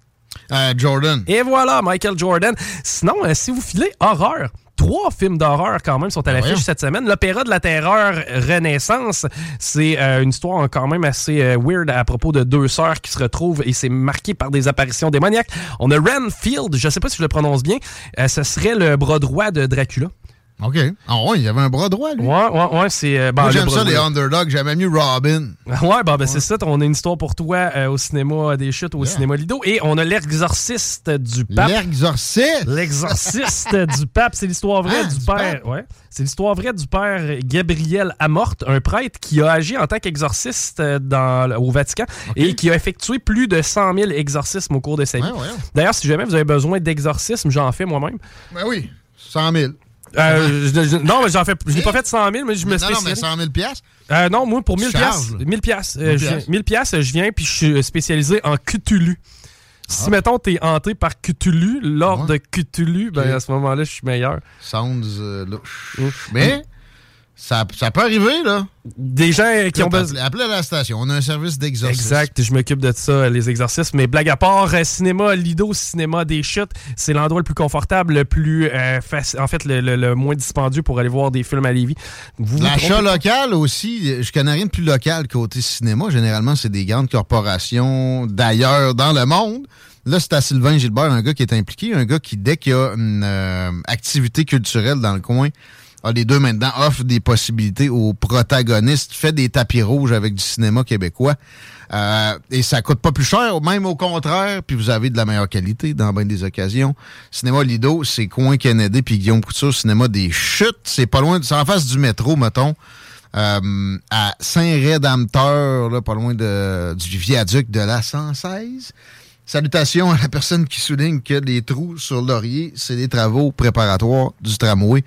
A: Euh, Jordan.
B: Et voilà, Michael Jordan. Sinon, euh, si vous filez horreur, trois films d'horreur quand même sont à l'affiche cette semaine. L'Opéra de la Terreur Renaissance, c'est euh, une histoire quand même assez euh, weird à propos de deux sœurs qui se retrouvent et c'est marqué par des apparitions démoniaques. On a Renfield, je sais pas si je le prononce bien, euh, ce serait le bras droit de Dracula.
A: OK. Ah ouais, il avait un bras droit, lui.
B: Ouais, ouais, ouais, c'est... euh, ben,
A: Moi, j'aime ça, les underdogs. J'aimais mieux Robin. (laughs)
B: Ouais, bah, ben, c'est ça. On a une histoire pour toi euh, au cinéma des chutes, au cinéma Lido. Et on a l'exorciste du pape.
A: L'exorciste?
B: L'exorciste (laughs) du pape. C'est l'histoire vraie
A: Ah,
B: du,
A: du
B: père. Ouais. C'est l'histoire vraie du père Gabriel Amorte, un prêtre qui a agi en tant qu'exorciste euh, dans, au Vatican et qui a effectué plus de 100 000 exorcismes au cours de sa vie.
A: Ouais, ouais.
B: D'ailleurs, si jamais vous avez besoin d'exorcisme, j'en fais moi-même.
A: Ben oui, 100 000.
B: Euh, je- je- non, mais j'en fais, je l'ai pas fait 100 000, mais je me
A: Non, non, mais
B: spécialise.
A: 100 000 piastres?
B: Euh, non, moi, pour 1000
A: Charge,
B: piastres.
A: là.
B: 1000 piastres.
A: 1000
B: euh, je-
A: piastres.
B: 1000 piastres, je viens, puis je suis spécialisé en Cthulhu. Si,
A: Ah.
B: mettons, t'es hanté par Cthulhu, l'ordre de Cthulhu, ben,
A: Ok.
B: à ce moment-là, je suis meilleur.
A: Sounds euh, louche. Mais ça, ça peut arriver, là.
B: Des gens qui ont besoin.
A: Appelez à la station. On a un service d'exorcisme.
B: Exact, je m'occupe de ça, les exercices. Mais blague à part, euh, cinéma Lido, cinéma des chutes, c'est l'endroit le plus confortable, le plus euh, en fait, le, le- le moins dispendieux pour aller voir des films à Lévis.
A: L'achat local aussi, je connais rien de plus local côté cinéma. Généralement, c'est des grandes corporations d'ailleurs dans le monde. Là, c'est à Sylvain Gilbert, un gars qui est impliqué, un gars qui, dès qu'il y a une euh, activité culturelle dans le coin, a les deux mains dedans, offre des possibilités aux protagonistes, fait des tapis rouges avec du cinéma québécois. Euh, et ça coûte pas plus cher, même au contraire, puis vous avez de la meilleure qualité dans bien des occasions. Cinéma Lido, c'est Coin Kennedy puis Guillaume Couture, Cinéma des Chutes, c'est pas loin, c'est en face du métro, mettons, euh, à Saint-Rédempteur, là, pas loin de, du viaduc de la 116. Salutations à la personne qui souligne que les trous sur Laurier, c'est des travaux préparatoires du tramway.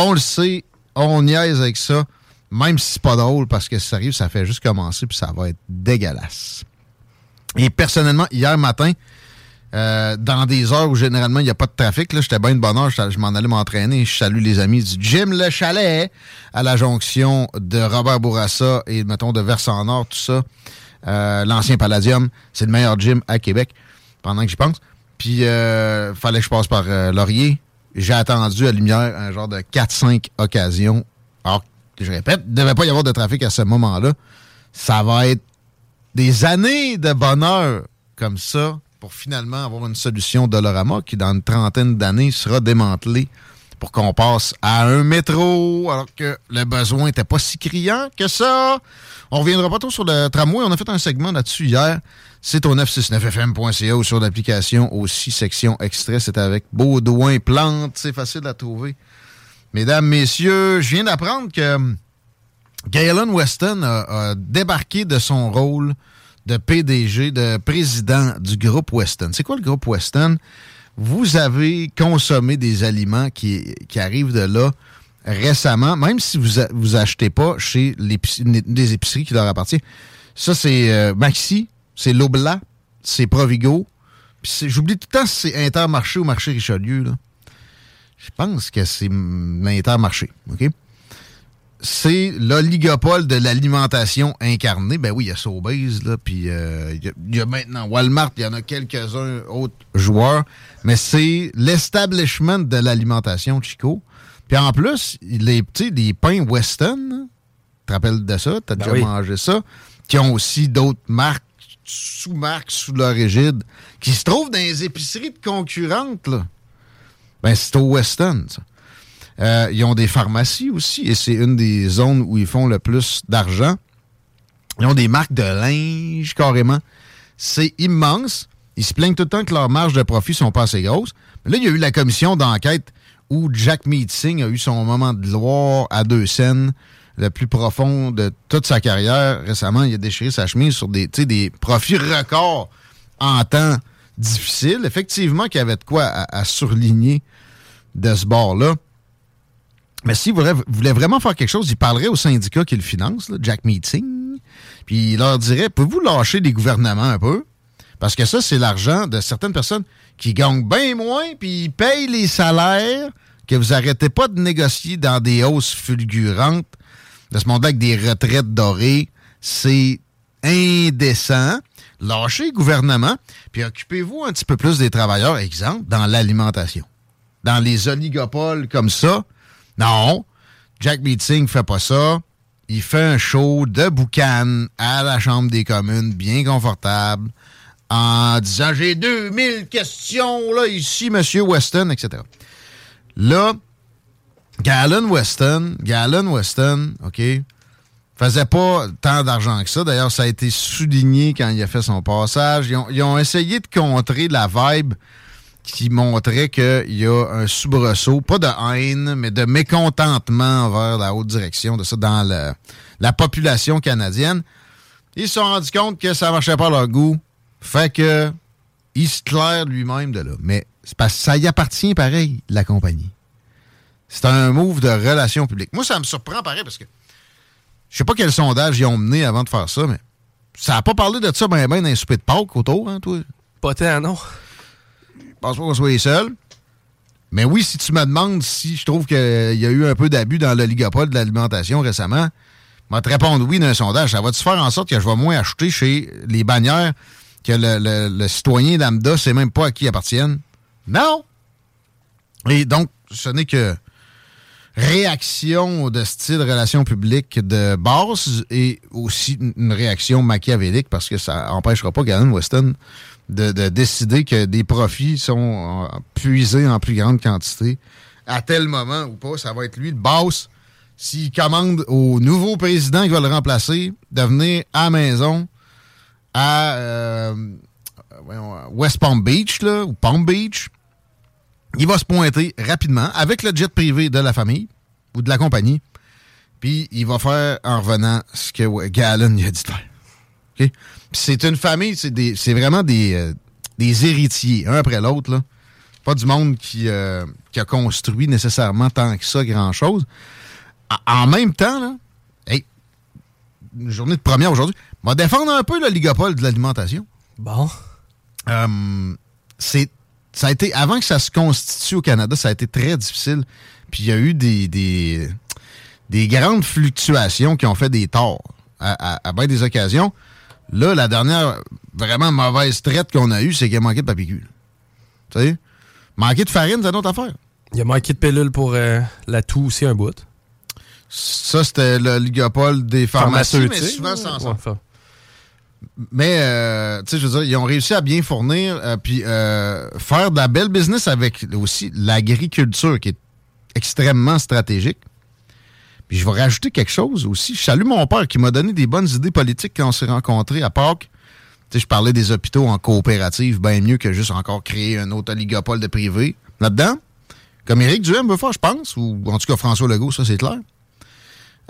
A: On le sait, on niaise avec ça, même si c'est pas drôle, parce que si ça arrive, ça fait juste commencer, puis ça va être dégueulasse. Et personnellement, hier matin, euh, dans des heures où généralement il n'y a pas de trafic, j'étais bien de bonne heure, je, m'en allais m'entraîner. Je salue les amis du Gym Le Chalet à la jonction de Robert Bourassa et, mettons, de Versant-Nord, tout ça. Euh, L'ancien Palladium, c'est le meilleur gym à Québec, pendant que j'y pense. Puis, euh, fallait que je passe par euh, Laurier. J'ai attendu à lumière un genre de 4-5 occasions. Alors, je répète, il ne devait pas y avoir de trafic à ce moment-là. Ça va être des années de bonheur comme ça pour finalement avoir une solution Dolorama qui, dans une trentaine d'années, sera démantelée pour qu'on passe à un métro alors que le besoin n'était pas si criant que ça. On reviendra pas trop sur le tramway. On a fait un segment là-dessus hier. C'est au 969fm.ca ou sur l'application aussi, section extrait. C'est avec Baudouin Plante. C'est facile à trouver. Mesdames, messieurs, je viens d'apprendre que hum, Galen Weston a, a débarqué de son rôle de PDG, de président du groupe Weston. C'est quoi le groupe Weston? Vous avez consommé des aliments qui, arrivent de là récemment, même si vous vous achetez pas chez l'épic- des épiceries qui leur appartiennent. Ça, c'est euh, Maxi, c'est Lobla, c'est Provigo. J'oublie tout le temps si c'est Intermarché ou Marché Richelieu. Je pense que c'est hum, l'Intermarché. OK? C'est l'oligopole de l'alimentation incarnée. Ben oui, il y a Sobeys, là, puis euh, il y a- il y, a maintenant Walmart, il y en a quelques-uns autres joueurs, mais c'est l'establishment de l'alimentation Chico. Puis en plus, les, les pains Weston, tu te rappelles de ça? T'as
B: Ben
A: déjà
B: oui.
A: mangé ça? Qui ont aussi d'autres marques, sous-marques sous leur égide, qui se trouvent dans les épiceries de concurrentes, là. Ben, c'est au Weston, ça. Euh, ils ont des pharmacies aussi, et c'est une des zones où ils font le plus d'argent. Ils ont des marques de linge, carrément. C'est immense. Ils se plaignent tout le temps que leurs marges de profit sont pas assez grosses. Mais là, il y a eu la commission d'enquête où Jack Meeting a eu son moment de gloire à deux scènes, le plus profond de toute sa carrière. Récemment, il a déchiré sa chemise sur des, des profits records en temps difficile. Effectivement, qu'il y avait de quoi à, à surligner de ce bord-là. Mais s'il voulait, voulait vraiment faire quelque chose, il parlerait au syndicat qui le finance, Jack Meeting, puis il leur dirait Pouvez-vous lâcher les gouvernements un peu? Parce que ça, c'est l'argent de certaines personnes qui gagnent bien moins, puis ils payent les salaires que vous arrêtez pas de négocier dans des hausses fulgurantes de ce monde-là avec des retraites dorées. C'est indécent. Lâchez le gouvernement, puis occupez-vous un petit peu plus des travailleurs, exemple, dans l'alimentation. Dans les oligopoles comme ça, non, Jack Meeting fait pas ça. Il fait un show de boucan à la Chambre des communes, bien confortable, en disant J'ai 2000 questions là, ici, Monsieur Weston, etc. Là, Galen Weston, Galen Weston, OK, faisait pas tant d'argent que ça. D'ailleurs, ça a été souligné quand il a fait son passage. Ils ont, ils ont essayé de contrer la vibe qui montrait qu'il y a un soubresaut, pas de haine, mais de mécontentement envers la haute direction de ça dans la population canadienne. Ils se sont rendus compte que ça marchait pas à leur goût. Fait que claire lui-même de là. Mais ça y appartient pareil, la compagnie. C'est un move de relations publiques. Moi, ça me surprend pareil parce que je sais pas quel sondage ils ont mené avant de faire ça, mais ça n'a pas parlé de ça ben ben dans les soupers de Pâques autour, hein, toi?
B: Pas tant, non.
A: Je pense pas qu'on soit les seuls. Mais oui, si tu me demandes si je trouve qu'il y a eu un peu d'abus dans l'oligopole de l'alimentation récemment, je vais te répondre oui d'un sondage. Ça va-tu faire en sorte que je vais moins acheter chez les bannières que le, citoyen lambda ne sait même pas à qui appartiennent? Non! Et donc, ce n'est que réaction de style relations publiques de base et aussi une réaction machiavélique parce que ça empêchera pas Galen Weston de, de, décider que des profits sont puisés en plus grande quantité à tel moment ou pas. Ça va être lui le boss s'il commande au nouveau président qui va le remplacer de venir à la maison à euh, West Palm Beach là, ou Palm Beach il va se pointer rapidement avec le jet privé de la famille ou de la compagnie. Puis il va faire en revenant ce que Galen a dit de faire. Okay? c'est une famille, c'est vraiment des, euh, des héritiers, un après l'autre. Pas du monde qui, euh, qui, a construit nécessairement tant que ça grand-chose. En même temps, là, hey, une journée de première aujourd'hui, va défendre un peu l'oligopole de l'alimentation.
B: Bon.
A: Euh, c'est ça a été, avant que ça se constitue au Canada, ça a été très difficile. Puis il y a eu des, des, des, grandes fluctuations qui ont fait des torts à, à, à bien des occasions. Là, la dernière vraiment mauvaise traite qu'on a eue, c'est qu'il a manqué de papier cul. Tu sais? Manquer de farine, c'est une autre affaire.
B: Il a manqué de pellules pour euh, la toux aussi un bout.
A: Ça, c'était le ligopole des pharmacies, mais souvent sans ça. Ouais, mais, euh, tu sais, je veux dire, ils ont réussi à bien fournir, euh, puis faire de la belle business avec aussi l'agriculture, qui est extrêmement stratégique. Puis je vais rajouter quelque chose aussi. Je salue mon père qui m'a donné des bonnes idées politiques quand on s'est rencontrés à Pâques. Tu sais, je parlais des hôpitaux en coopérative, bien mieux que juste encore créer un autre oligopole de privé. Là-dedans, comme Éric Duhem veut faire, je pense, ou en tout cas François Legault, ça c'est clair.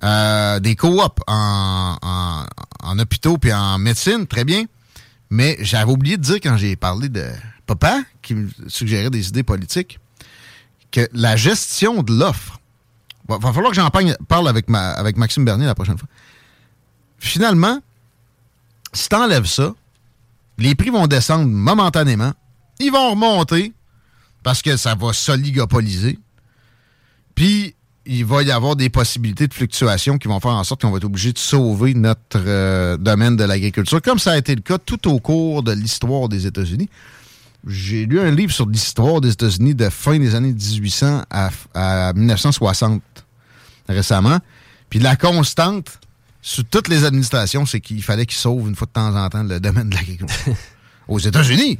A: Euh, des coops en, en, en hôpitaux puis en médecine, très bien. Mais j'avais oublié de dire quand j'ai parlé de papa, qui me suggérait des idées politiques, que la gestion de l'offre, va, va falloir que j'en parle avec, ma, avec Maxime Bernier la prochaine fois. Finalement, si t'enlèves ça, les prix vont descendre momentanément, ils vont remonter parce que ça va s'oligopoliser. Puis il va y avoir des possibilités de fluctuation qui vont faire en sorte qu'on va être obligé de sauver notre euh, domaine de l'agriculture, comme ça a été le cas tout au cours de l'histoire des États-Unis. J'ai lu un livre sur l'histoire des États-Unis de fin des années 1800 à, à 1960 récemment. Puis la constante sous toutes les administrations, c'est qu'il fallait qu'ils sauvent une fois de temps en temps le domaine de l'agriculture. (laughs) Aux États-Unis.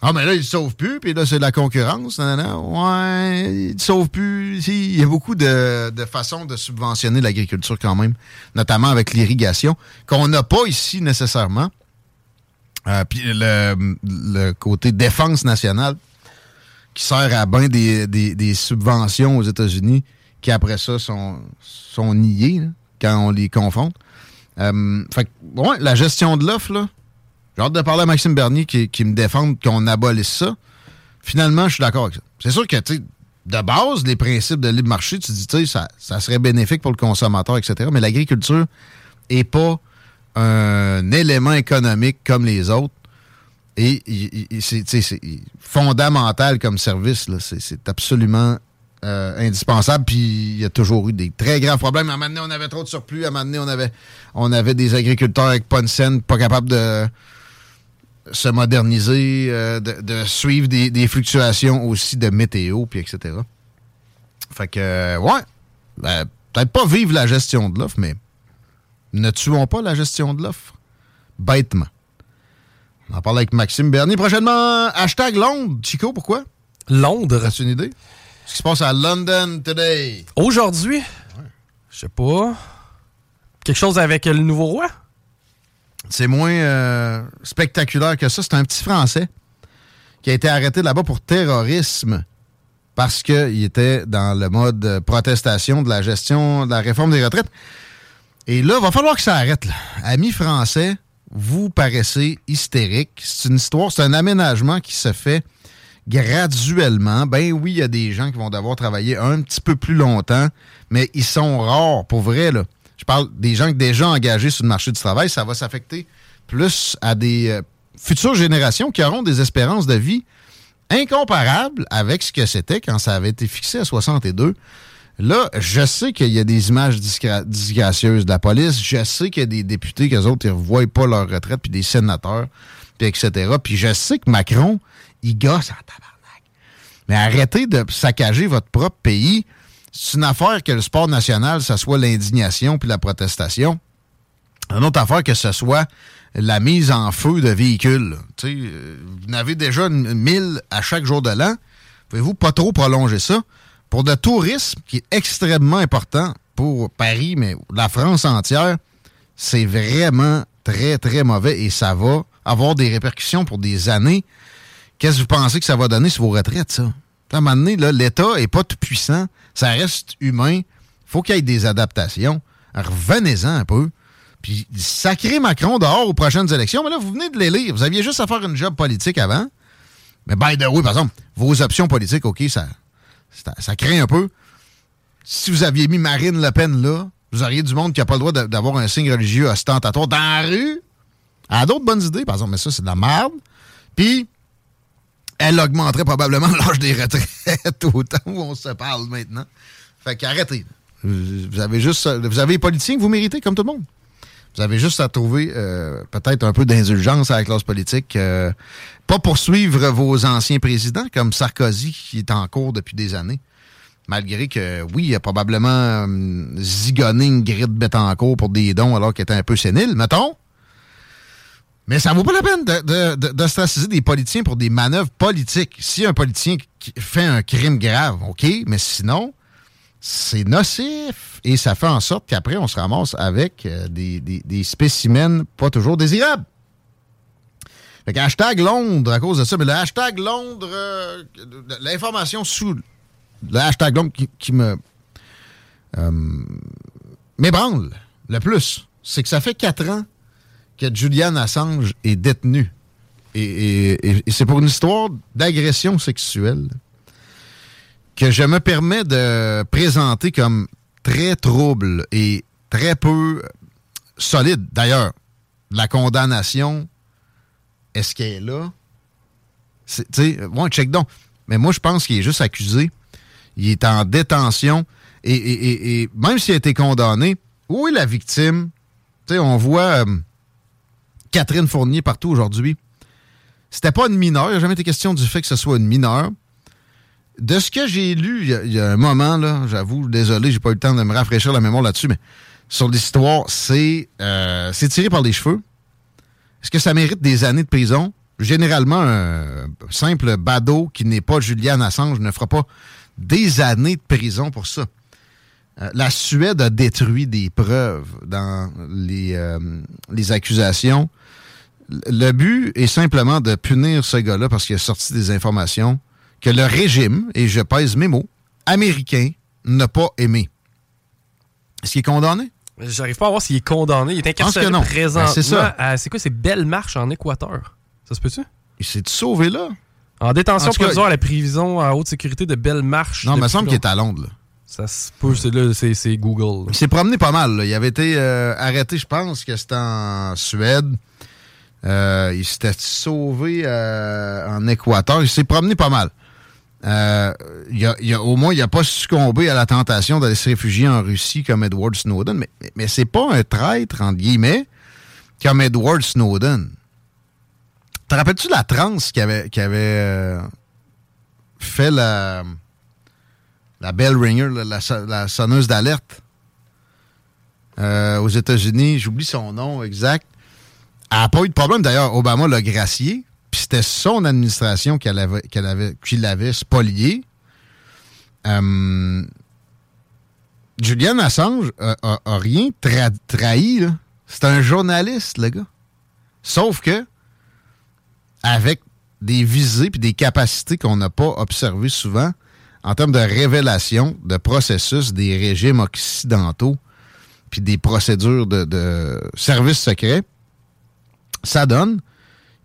A: Ah, mais là, ils ne sauvent plus, puis là, c'est de la concurrence. Non, ouais, ils ne sauvent plus. Si, il y a beaucoup de, de façons de subventionner l'agriculture quand même, notamment avec l'irrigation, qu'on n'a pas ici nécessairement. Euh, puis le, le, côté défense nationale, qui sert à bien des, subventions aux États-Unis, qui après ça sont, niées quand on les confond. Euh, fait que, ouais, la gestion de l'offre, j'ai hâte de parler à Maxime Bernier qui, me défende qu'on abolisse ça. Finalement, je suis d'accord avec ça. C'est sûr que, tu de base, les principes de libre marché, tu dis, ça, ça serait bénéfique pour le consommateur, etc. Mais l'agriculture n'est pas un élément économique comme les autres. Et c'est fondamental comme service. C'est absolument euh, indispensable. Puis il y a toujours eu des très grands problèmes. À un moment donné, on avait trop de surplus. À un moment donné, on avait, on avait des agriculteurs avec pas de scène, pas capables de se moderniser, euh, de, suivre des, des, fluctuations aussi de météo, puis etc. Fait que, ouais, ben, peut-être pas vivre la gestion de l'offre, mais ne tuons pas la gestion de l'offre bêtement. On en parle avec Maxime Bernier. Prochainement, hashtag Londres. Chico, pourquoi?
B: Londres.
A: As-tu une idée? Ce qui se passe à London today.
B: Aujourd'hui? Ouais. Je sais pas. Quelque chose avec le nouveau roi?
A: C'est moins euh, spectaculaire que ça. C'est un petit Français qui a été arrêté là-bas pour terrorisme parce qu'il était dans le mode protestation de la gestion de la réforme des retraites. Et là, il va falloir que ça arrête. Amis français, vous paraissez hystérique. C'est une histoire, c'est un aménagement qui se fait graduellement, ben oui, il y a des gens qui vont devoir travailler un petit peu plus longtemps, mais ils sont rares, pour vrai. Je parle des gens déjà engagés sur le marché du travail, ça va s'affecter plus à des euh, futures générations qui auront des espérances de vie incomparables avec ce que c'était quand ça avait été fixé à 62. Là, je sais qu'il y a des images disgracieuses de la police. Je sais qu'il y a des députés, qu'eux autres, ils ne revoient pas leur retraite, puis des sénateurs, puis etc. Puis je sais que Macron, il gosse en tabarnak. Mais arrêtez de saccager votre propre pays. C'est une affaire que le sport national, ça soit l'indignation puis la protestation. Une autre affaire que ce soit la mise en feu de véhicules. Euh, vous n'avez déjà une, mille à chaque jour de l'an. Pouvez-vous pas trop prolonger ça? Pour le tourisme, qui est extrêmement important pour Paris, mais la France entière, c'est vraiment très, très mauvais et ça va avoir des répercussions pour des années. Qu'est-ce que vous pensez que ça va donner sur vos retraites, ça? À un moment donné, l'État n'est pas tout puissant. Ça reste humain. faut qu'il y ait des adaptations. Revenez-en un peu. Puis sacré Macron dehors aux prochaines élections. Mais là, vous venez de l'élire. Vous aviez juste à faire une job politique avant. Mais by the way, par exemple, vos options politiques, OK, ça, ça, craint un peu. Si vous aviez mis Marine Le Pen là, vous auriez du monde qui n'a pas le droit d'avoir un signe religieux ostentatoire dans la rue. Elle a d'autres bonnes idées, par exemple, mais ça, c'est de la merde. Puis, elle augmenterait probablement (laughs) l'âge des retraites au temps où on se parle maintenant. Fait qu'arrêtez. Vous avez juste. Vous avez les politiciens que vous méritez, comme tout le monde. Vous avez juste à trouver euh, peut-être un peu d'indulgence à la classe politique. Euh, pas poursuivre vos anciens présidents, comme Sarkozy, qui est en cours depuis des années. Malgré que, oui, il a probablement euh, zigonné une grille de cours pour des dons alors qu'il était un peu sénile, mettons. Mais ça vaut pas la peine de, des politiciens pour des manœuvres politiques. Si un politicien fait un crime grave, OK, mais sinon, c'est nocif et ça fait en sorte qu'après, on se ramasse avec euh, des, spécimens pas toujours désirables. Fait que hashtag Londres à cause de ça, mais le hashtag Londres, euh, l'information sous le hashtag Londres qui, me euh, m'ébranle le plus, c'est que ça fait quatre ans que Julian Assange est détenu. et c'est pour une histoire d'agression sexuelle que je me permets de présenter comme très trouble et très peu solide. D'ailleurs, la condamnation, est-ce qu'elle est là? Tu sais, moi, check donc. Mais moi, je pense qu'il est juste accusé. Il est en détention. Et, même s'il a été condamné, où est la victime? Tu sais, on voit euh, Catherine Fournier partout aujourd'hui. C'était pas une mineure. Il n'a jamais été question du fait que ce soit une mineure de ce que j'ai lu il y, a un moment, là, j'avoue, désolé, j'ai pas eu le temps de me rafraîchir la mémoire là-dessus, mais sur l'histoire, c'est euh, tiré par les cheveux. Est-ce que ça mérite des années de prison? Généralement, un simple badaud qui n'est pas Julian Assange ne fera pas des années de prison pour ça. Euh, la Suède a détruit des preuves dans les, euh, les accusations. Le but est simplement de punir ce gars-là parce qu'il a sorti des informations que le régime, et je pèse mes mots, américain n'a pas aimé. Est-ce qu'il est condamné?
B: J'arrive pas à voir s'il est condamné. Il est incarcéré présentement. Ben, c'est ça. C'est quoi? C'est Belle Marche en Équateur? Ça se peut-tu?
A: Il s'est sauvé là?
B: En détention provisoire à la prison à haute sécurité de Belle Marche.
A: Non, il me semble qu'il est à Londres. Là.
B: Ça se peut, c'est Google.
A: Il s'est promené pas mal. Il avait été euh, arrêté, je pense, que c'était en Suède. Euh, il s'était sauvé euh, en Équateur. Il s'est promené pas mal. Euh, y a, au moins, il n'a pas succombé à la tentation d'aller se réfugier en Russie comme Edward Snowden. Mais, mais c'est pas un traître, entre guillemets, comme Edward Snowden. Te rappelles-tu de la transe qui avait, qui avait euh, fait la, la bell ringer, la, sonneuse d'alerte euh, aux États-Unis? J'oublie son nom exact. Elle n'a pas eu de problème. D'ailleurs, Obama l'a gracié. Puis c'était son administration qui l'avait, avait, qui l'avait spolié. Euh, Julian Assange a, rien trahi. C'est un journaliste, le gars. Sauf que, avec des visées et des capacités qu'on n'a pas observées souvent en termes de révélation de processus des régimes occidentaux puis des procédures de services secrets, ça donne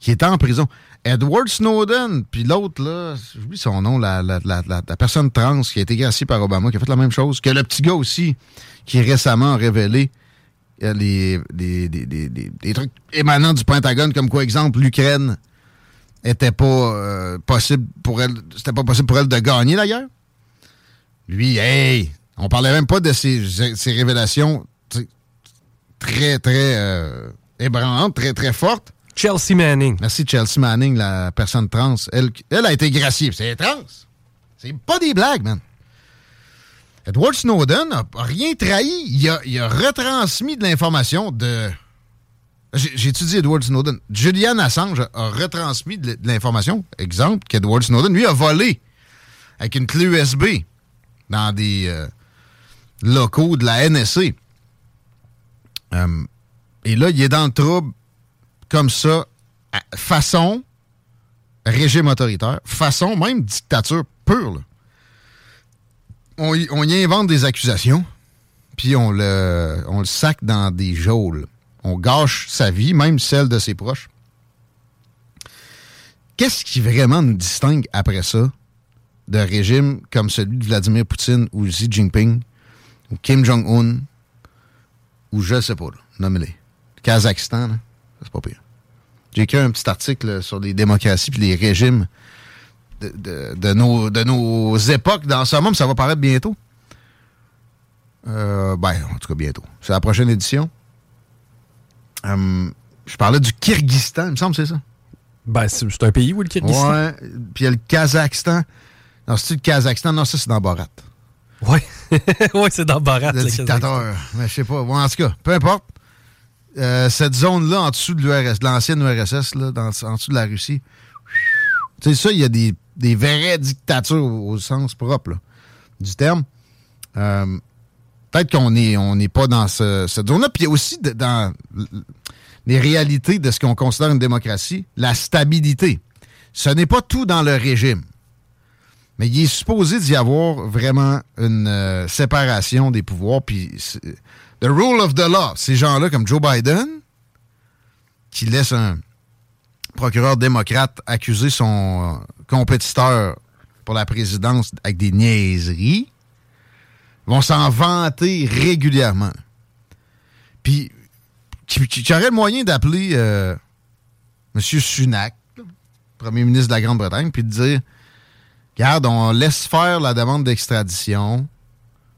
A: qui était en prison. Edward Snowden, puis l'autre, là, j'oublie son nom, la, la, la, la, personne trans qui a été graciée par Obama, qui a fait la même chose, que le petit gars aussi, qui récemment a révélé euh, les, les, les, les, trucs émanant du Pentagone, comme quoi, exemple, l'Ukraine était pas euh, possible pour elle, c'était pas possible pour elle de gagner d'ailleurs. Lui, hey, on parlait même pas de ces, ces révélations très, très euh, ébranlantes, très, très fortes.
B: Chelsea Manning.
A: Merci, Chelsea Manning, la personne trans. Elle, a été graciée. C'est trans. C'est pas des blagues, man. Edward Snowden n'a rien trahi. Il a, retransmis de l'information de. J'ai étudié Edward Snowden? Julian Assange a retransmis de l'information. Exemple, qu'Edward Snowden, lui, a volé avec une clé USB dans des euh, locaux de la NSC. Euh, et là, il est dans le trouble comme ça, façon régime autoritaire, façon même dictature pure. On y, on y, invente des accusations, puis on le, on le sac dans des geôles. On gâche sa vie, même celle de ses proches. Qu'est-ce qui vraiment nous distingue après ça de régimes comme celui de Vladimir Poutine ou Xi Jinping ou Kim Jong-un ou je sais pas, nommez-les. Kazakhstan, c'est pas pire. J'ai écrit un petit article sur les démocraties et les régimes de, nos, de nos époques dans ce moment, ça va paraître bientôt. Euh, ben, en tout cas, bientôt. C'est la prochaine édition. Hum, je parlais du Kyrgyzstan, il me semble c'est ça?
B: Ben, c'est un pays où le Kyrgyzstan?
A: Ouais. Puis il y a le Kazakhstan. Non, c'est le Kazakhstan? Non, ça, c'est dans Borat.
B: Oui. (laughs) oui, c'est dans Borat.
A: Le, le dictateur. Mais je sais pas. Bon, en tout cas, peu importe. Euh, cette zone-là, en dessous de l'URSS, l'ancienne URSS, là, en dessous de la Russie, sais, ça, il y a des, vraies dictatures au, sens propre du terme. Euh, peut-être qu'on n'est pas dans ce, cette zone-là. Puis il y a aussi dans les réalités de ce qu'on considère une démocratie, la stabilité. Ce n'est pas tout dans le régime. Mais il est supposé d'y avoir vraiment une euh, séparation des pouvoirs. Puis The rule of the law. Ces gens-là, comme Joe Biden, qui laisse un procureur démocrate accuser son compétiteur pour la présidence avec des niaiseries, vont s'en vanter régulièrement. Puis, qui, aurait le moyen d'appeler euh, M. Sunak, premier ministre de la Grande-Bretagne, puis de dire Regarde, on laisse faire la demande d'extradition,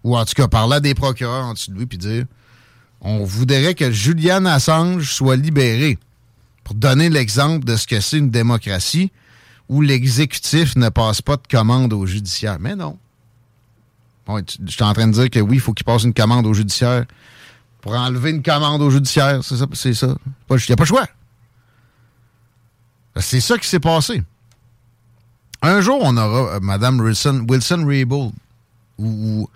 A: ou en tout cas parler à des procureurs en dessous de lui, puis dire on voudrait que Julian Assange soit libéré pour donner l'exemple de ce que c'est une démocratie où l'exécutif ne passe pas de commande au judiciaire. Mais non. je suis en train de dire que oui, il faut qu'il passe une commande au judiciaire pour enlever une commande au judiciaire. C'est ça. C'est ça. Il n'y a pas le choix. C'est ça qui s'est passé. Un jour, on aura euh, Mme Wilson, Wilson ou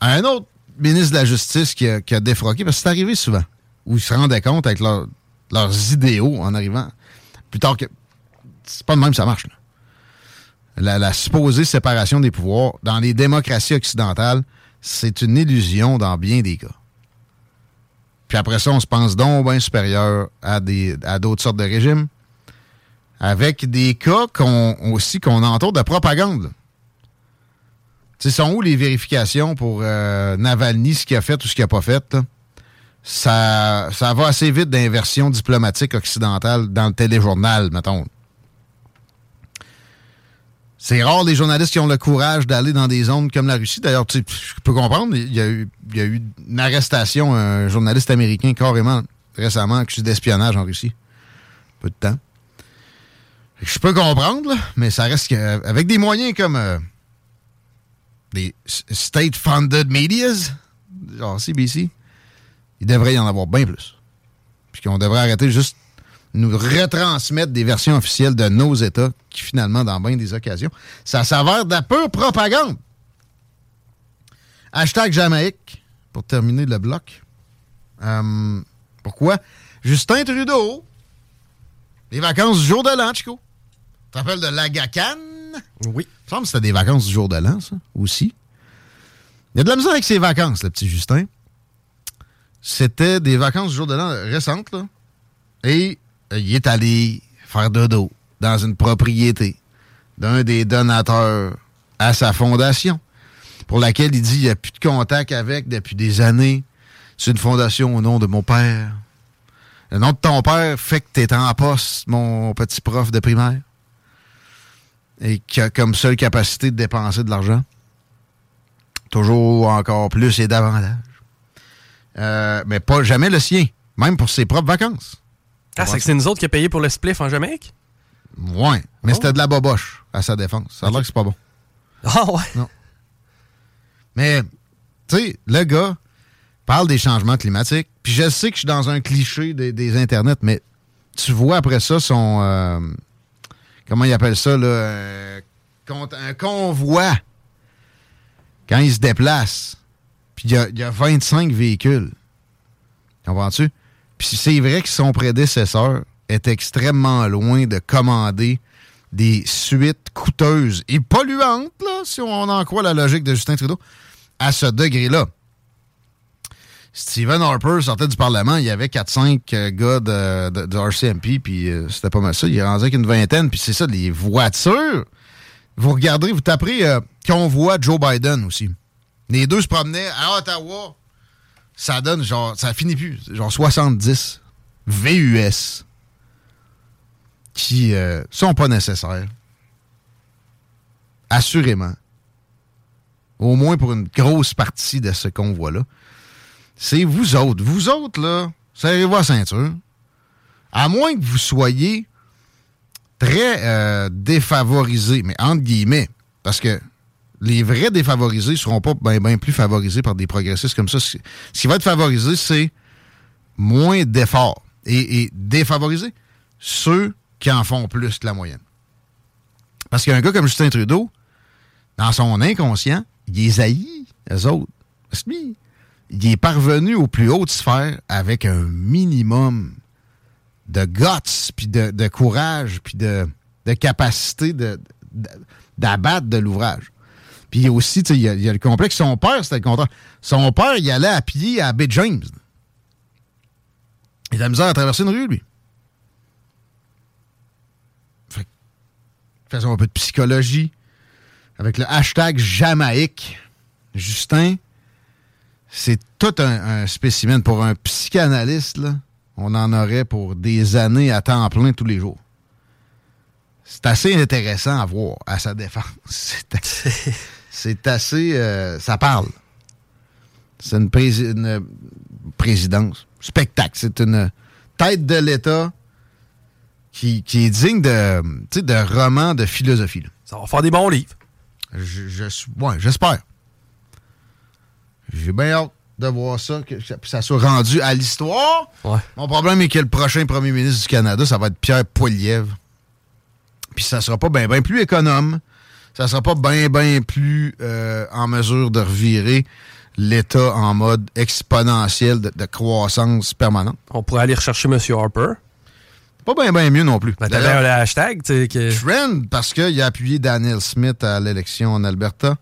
A: un autre ministre de la Justice qui a, défroqué, parce que c'est arrivé souvent, où ils se rendaient compte avec leurs idéaux en arrivant. Plus tard que. C'est pas de même que ça marche. La, la, supposée séparation des pouvoirs dans les démocraties occidentales, c'est une illusion dans bien des cas. Puis après ça, on se pense donc bien supérieur à à d'autres sortes de régimes, avec des cas aussi qu'on entoure de propagande. Tu sont où les vérifications pour euh, Navalny, ce qu'il a fait ou ce qu'il n'a pas fait? Ça, ça va assez vite d'inversion diplomatique occidentale dans le téléjournal, mettons. C'est rare les journalistes qui ont le courage d'aller dans des zones comme la Russie. D'ailleurs, je peux comprendre, il y, a eu, il y, a eu, une arrestation, un journaliste américain carrément récemment accusé d'espionnage en Russie. Peu de temps. Je peux comprendre, mais ça reste avec des moyens comme... Euh, des state-funded medias, genre CBC, il devrait y en avoir bien plus. Puis qu'on devrait arrêter juste nous retransmettre des versions officielles de nos États qui, finalement, dans bien des occasions, ça s'avère de la pure propagande. Hashtag Jamaïque, pour terminer le bloc. Euh, pourquoi? Justin Trudeau, les vacances du jour de l'an, Chico. Tu te de l'Agacan?
B: Oui.
A: Il me semble que c'était des vacances du jour de l'an, ça, aussi. Il y a de la misère avec ses vacances, le petit Justin. C'était des vacances du jour de l'an récentes, là. Et euh, il est allé faire dodo dans une propriété d'un des donateurs à sa fondation, pour laquelle il dit qu'il n'y a plus de contact avec depuis des années. C'est une fondation au nom de mon père. Le nom de ton père fait que tu es en poste, mon petit prof de primaire. Et qui a comme seule capacité de dépenser de l'argent. Toujours encore plus et davantage. Euh, mais pas jamais le sien, même pour ses propres vacances.
B: Ah, c'est que c'est nous autres qui a payé pour le spliff en Jamaïque?
A: Ouais, mais c'était de la boboche à sa défense. Ça a l'air que c'est pas bon.
B: Ah ouais?
A: Non. Mais, tu sais, le gars parle des changements climatiques. Puis je sais que je suis dans un cliché des, des internets, mais tu vois après ça son... euh, comment il appelle ça, euh, un convoi. Quand il se déplace. Puis il y y a 25 véhicules. Comprends-tu? Puis c'est vrai que son prédécesseur est extrêmement loin de commander des suites coûteuses et polluantes, là, si on en croit la logique de Justin Trudeau, à ce degré-là. Stephen Harper sortait du Parlement, il y avait 4-5 euh, gars de, RCMP, puis euh, c'était pas mal ça. Il est rendu avec une vingtaine, puis c'est ça, les voitures. Vous regardez, vous taperez euh, convoi Joe Biden aussi. Les deux se promenaient à Ottawa. Ça donne genre, ça finit plus, genre 70 VUS qui euh, sont pas nécessaires. Assurément. Au moins pour une grosse partie de ce convoi-là. C'est vous autres. Vous autres, là, serrez-vous la ceinture. À moins que vous soyez très euh, défavorisés, mais entre guillemets, parce que les vrais défavorisés ne seront pas bien plus favorisés par des progressistes comme ça. Ce ce qui va être favorisé, c'est moins d'efforts. Et, et défavorisés, ceux qui en font plus que la moyenne. Parce qu'un gars comme Justin Trudeau, dans son inconscient, il les haït, eux autres. Il est parvenu aux plus hautes sphères avec un minimum de guts, puis de, courage, puis de, de capacité d'abattre de l'ouvrage. Puis aussi, il y, a- il y a le complexe. Son père, c'était le contraire. Son père, il allait à pied à Bay James. Il a la misère à traverser une rue, lui. Fait faisons un peu de psychologie. Avec le hashtag Jamaïque, Justin, c'est tout un, un spécimen. Pour un psychanalyste, là, on en aurait pour des années à temps plein tous les jours. C'est assez intéressant à voir à sa défense. (laughs) C'est assez, euh, ça parle. C'est une, prési- une présidence, spectacle. C'est une tête de l'État qui, qui est digne de, de roman de philosophie. là.
B: Ça va faire des bons livres.
A: Je, ouais, j'espère. J'ai bien hâte de voir ça, que ça, soit rendu à l'histoire.
B: Ouais.
A: Mon problème est que le prochain premier ministre du Canada, ça va être Pierre Poilievre. Puis ça sera pas bien ben plus économe. Ça sera pas bien ben plus euh, en mesure de revirer l'État en mode exponentiel de, de croissance permanente.
B: On pourrait aller rechercher M. Harper.
A: Pas bien ben mieux non plus.
B: Ben, t'avais un hashtag, que...
A: Trend, parce qu'il a appuyé Daniel Smith à l'élection en Alberta,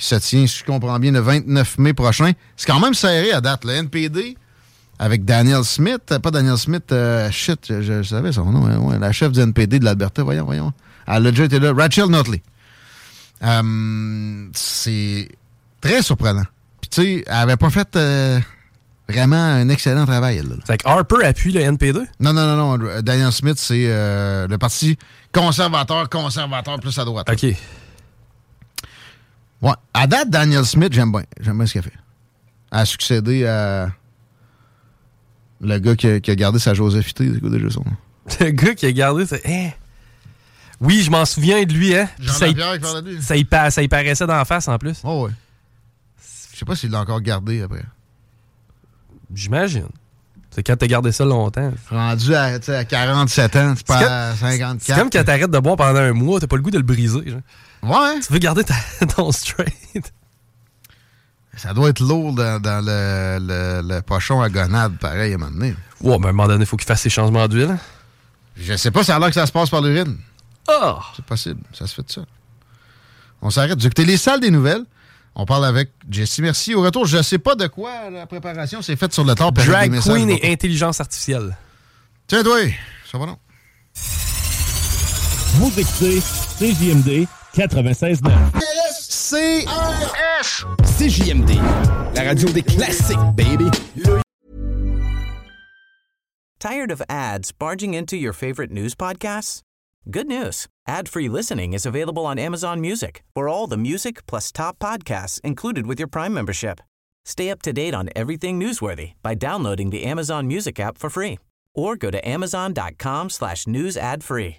A: qui se tient, si je comprends bien, le 29 mai prochain. C'est quand même serré à date. Le NPD, avec Daniel Smith, euh, pas Daniel Smith, euh, shit, je, je savais son nom, hein, ouais, la chef du NPD de l'Alberta, voyons, voyons. Elle a déjà été là. Rachel Notley. Euh, c'est très surprenant. Puis, tu sais, elle avait pas fait euh, vraiment un excellent travail, elle. là.
B: C'est que Harper appuie le NP2.
A: Non, non, non, non. Daniel Smith, c'est le parti conservateur, conservateur plus à droite.
B: OK.
A: Ouais. À date, Daniel Smith, j'aime bien. J'aime bien ce qu'elle fait. Elle a succédé à le gars qui a, qui a gardé sa Joséphité, c'est quoi déjà son nom? (laughs)
B: Le gars qui a gardé, c'est. Hein? Oui, je m'en souviens de lui, hein? Ça, y-
A: lui.
B: ça, y pa- ça y paraissait d'en face en plus.
A: Oh, ouais. Je sais pas s'il l'a encore gardé après.
B: J'imagine. C'est quand t'as gardé ça longtemps.
A: Rendu à, tu sais, à 47 ans, c'est pas
B: comme-
A: à 54.
B: C'est comme quand t'arrêtes de boire pendant un mois, t'as pas le goût de le briser. genre.
A: Ouais.
B: Tu veux garder ta- (laughs) ton straight?
A: Ça doit être lourd dans, dans le, le- le pochon à gonade, pareil, à un moment donné.
B: Ouais, mais à un moment donné, il faut qu'il fasse ses changements d'huile.
A: Je sais pas, ça a l'air que ça se passe par l'urine.
B: Ah!
A: C'est possible, ça se fait de ça. On s'arrête d'écouter les salles des nouvelles. On parle avec Jessie Merci. Au retour, je sais pas de quoi la préparation s'est faite sur le des
B: Drag queen et intelligence artificielle.
A: Tiens, toi, ça va non?
I: Vous écoutez CJMD 96.9.
A: C-R-S.
C: CJMD, la radio des classiques, baby.
H: Tired of ads barging into your favorite news podcasts? Good news. Ad-free listening is available on Amazon Music for all the music plus top podcasts included with your Prime membership. Stay up to date on everything newsworthy by downloading the Amazon Music app for free or go to amazon.com slash news ad free.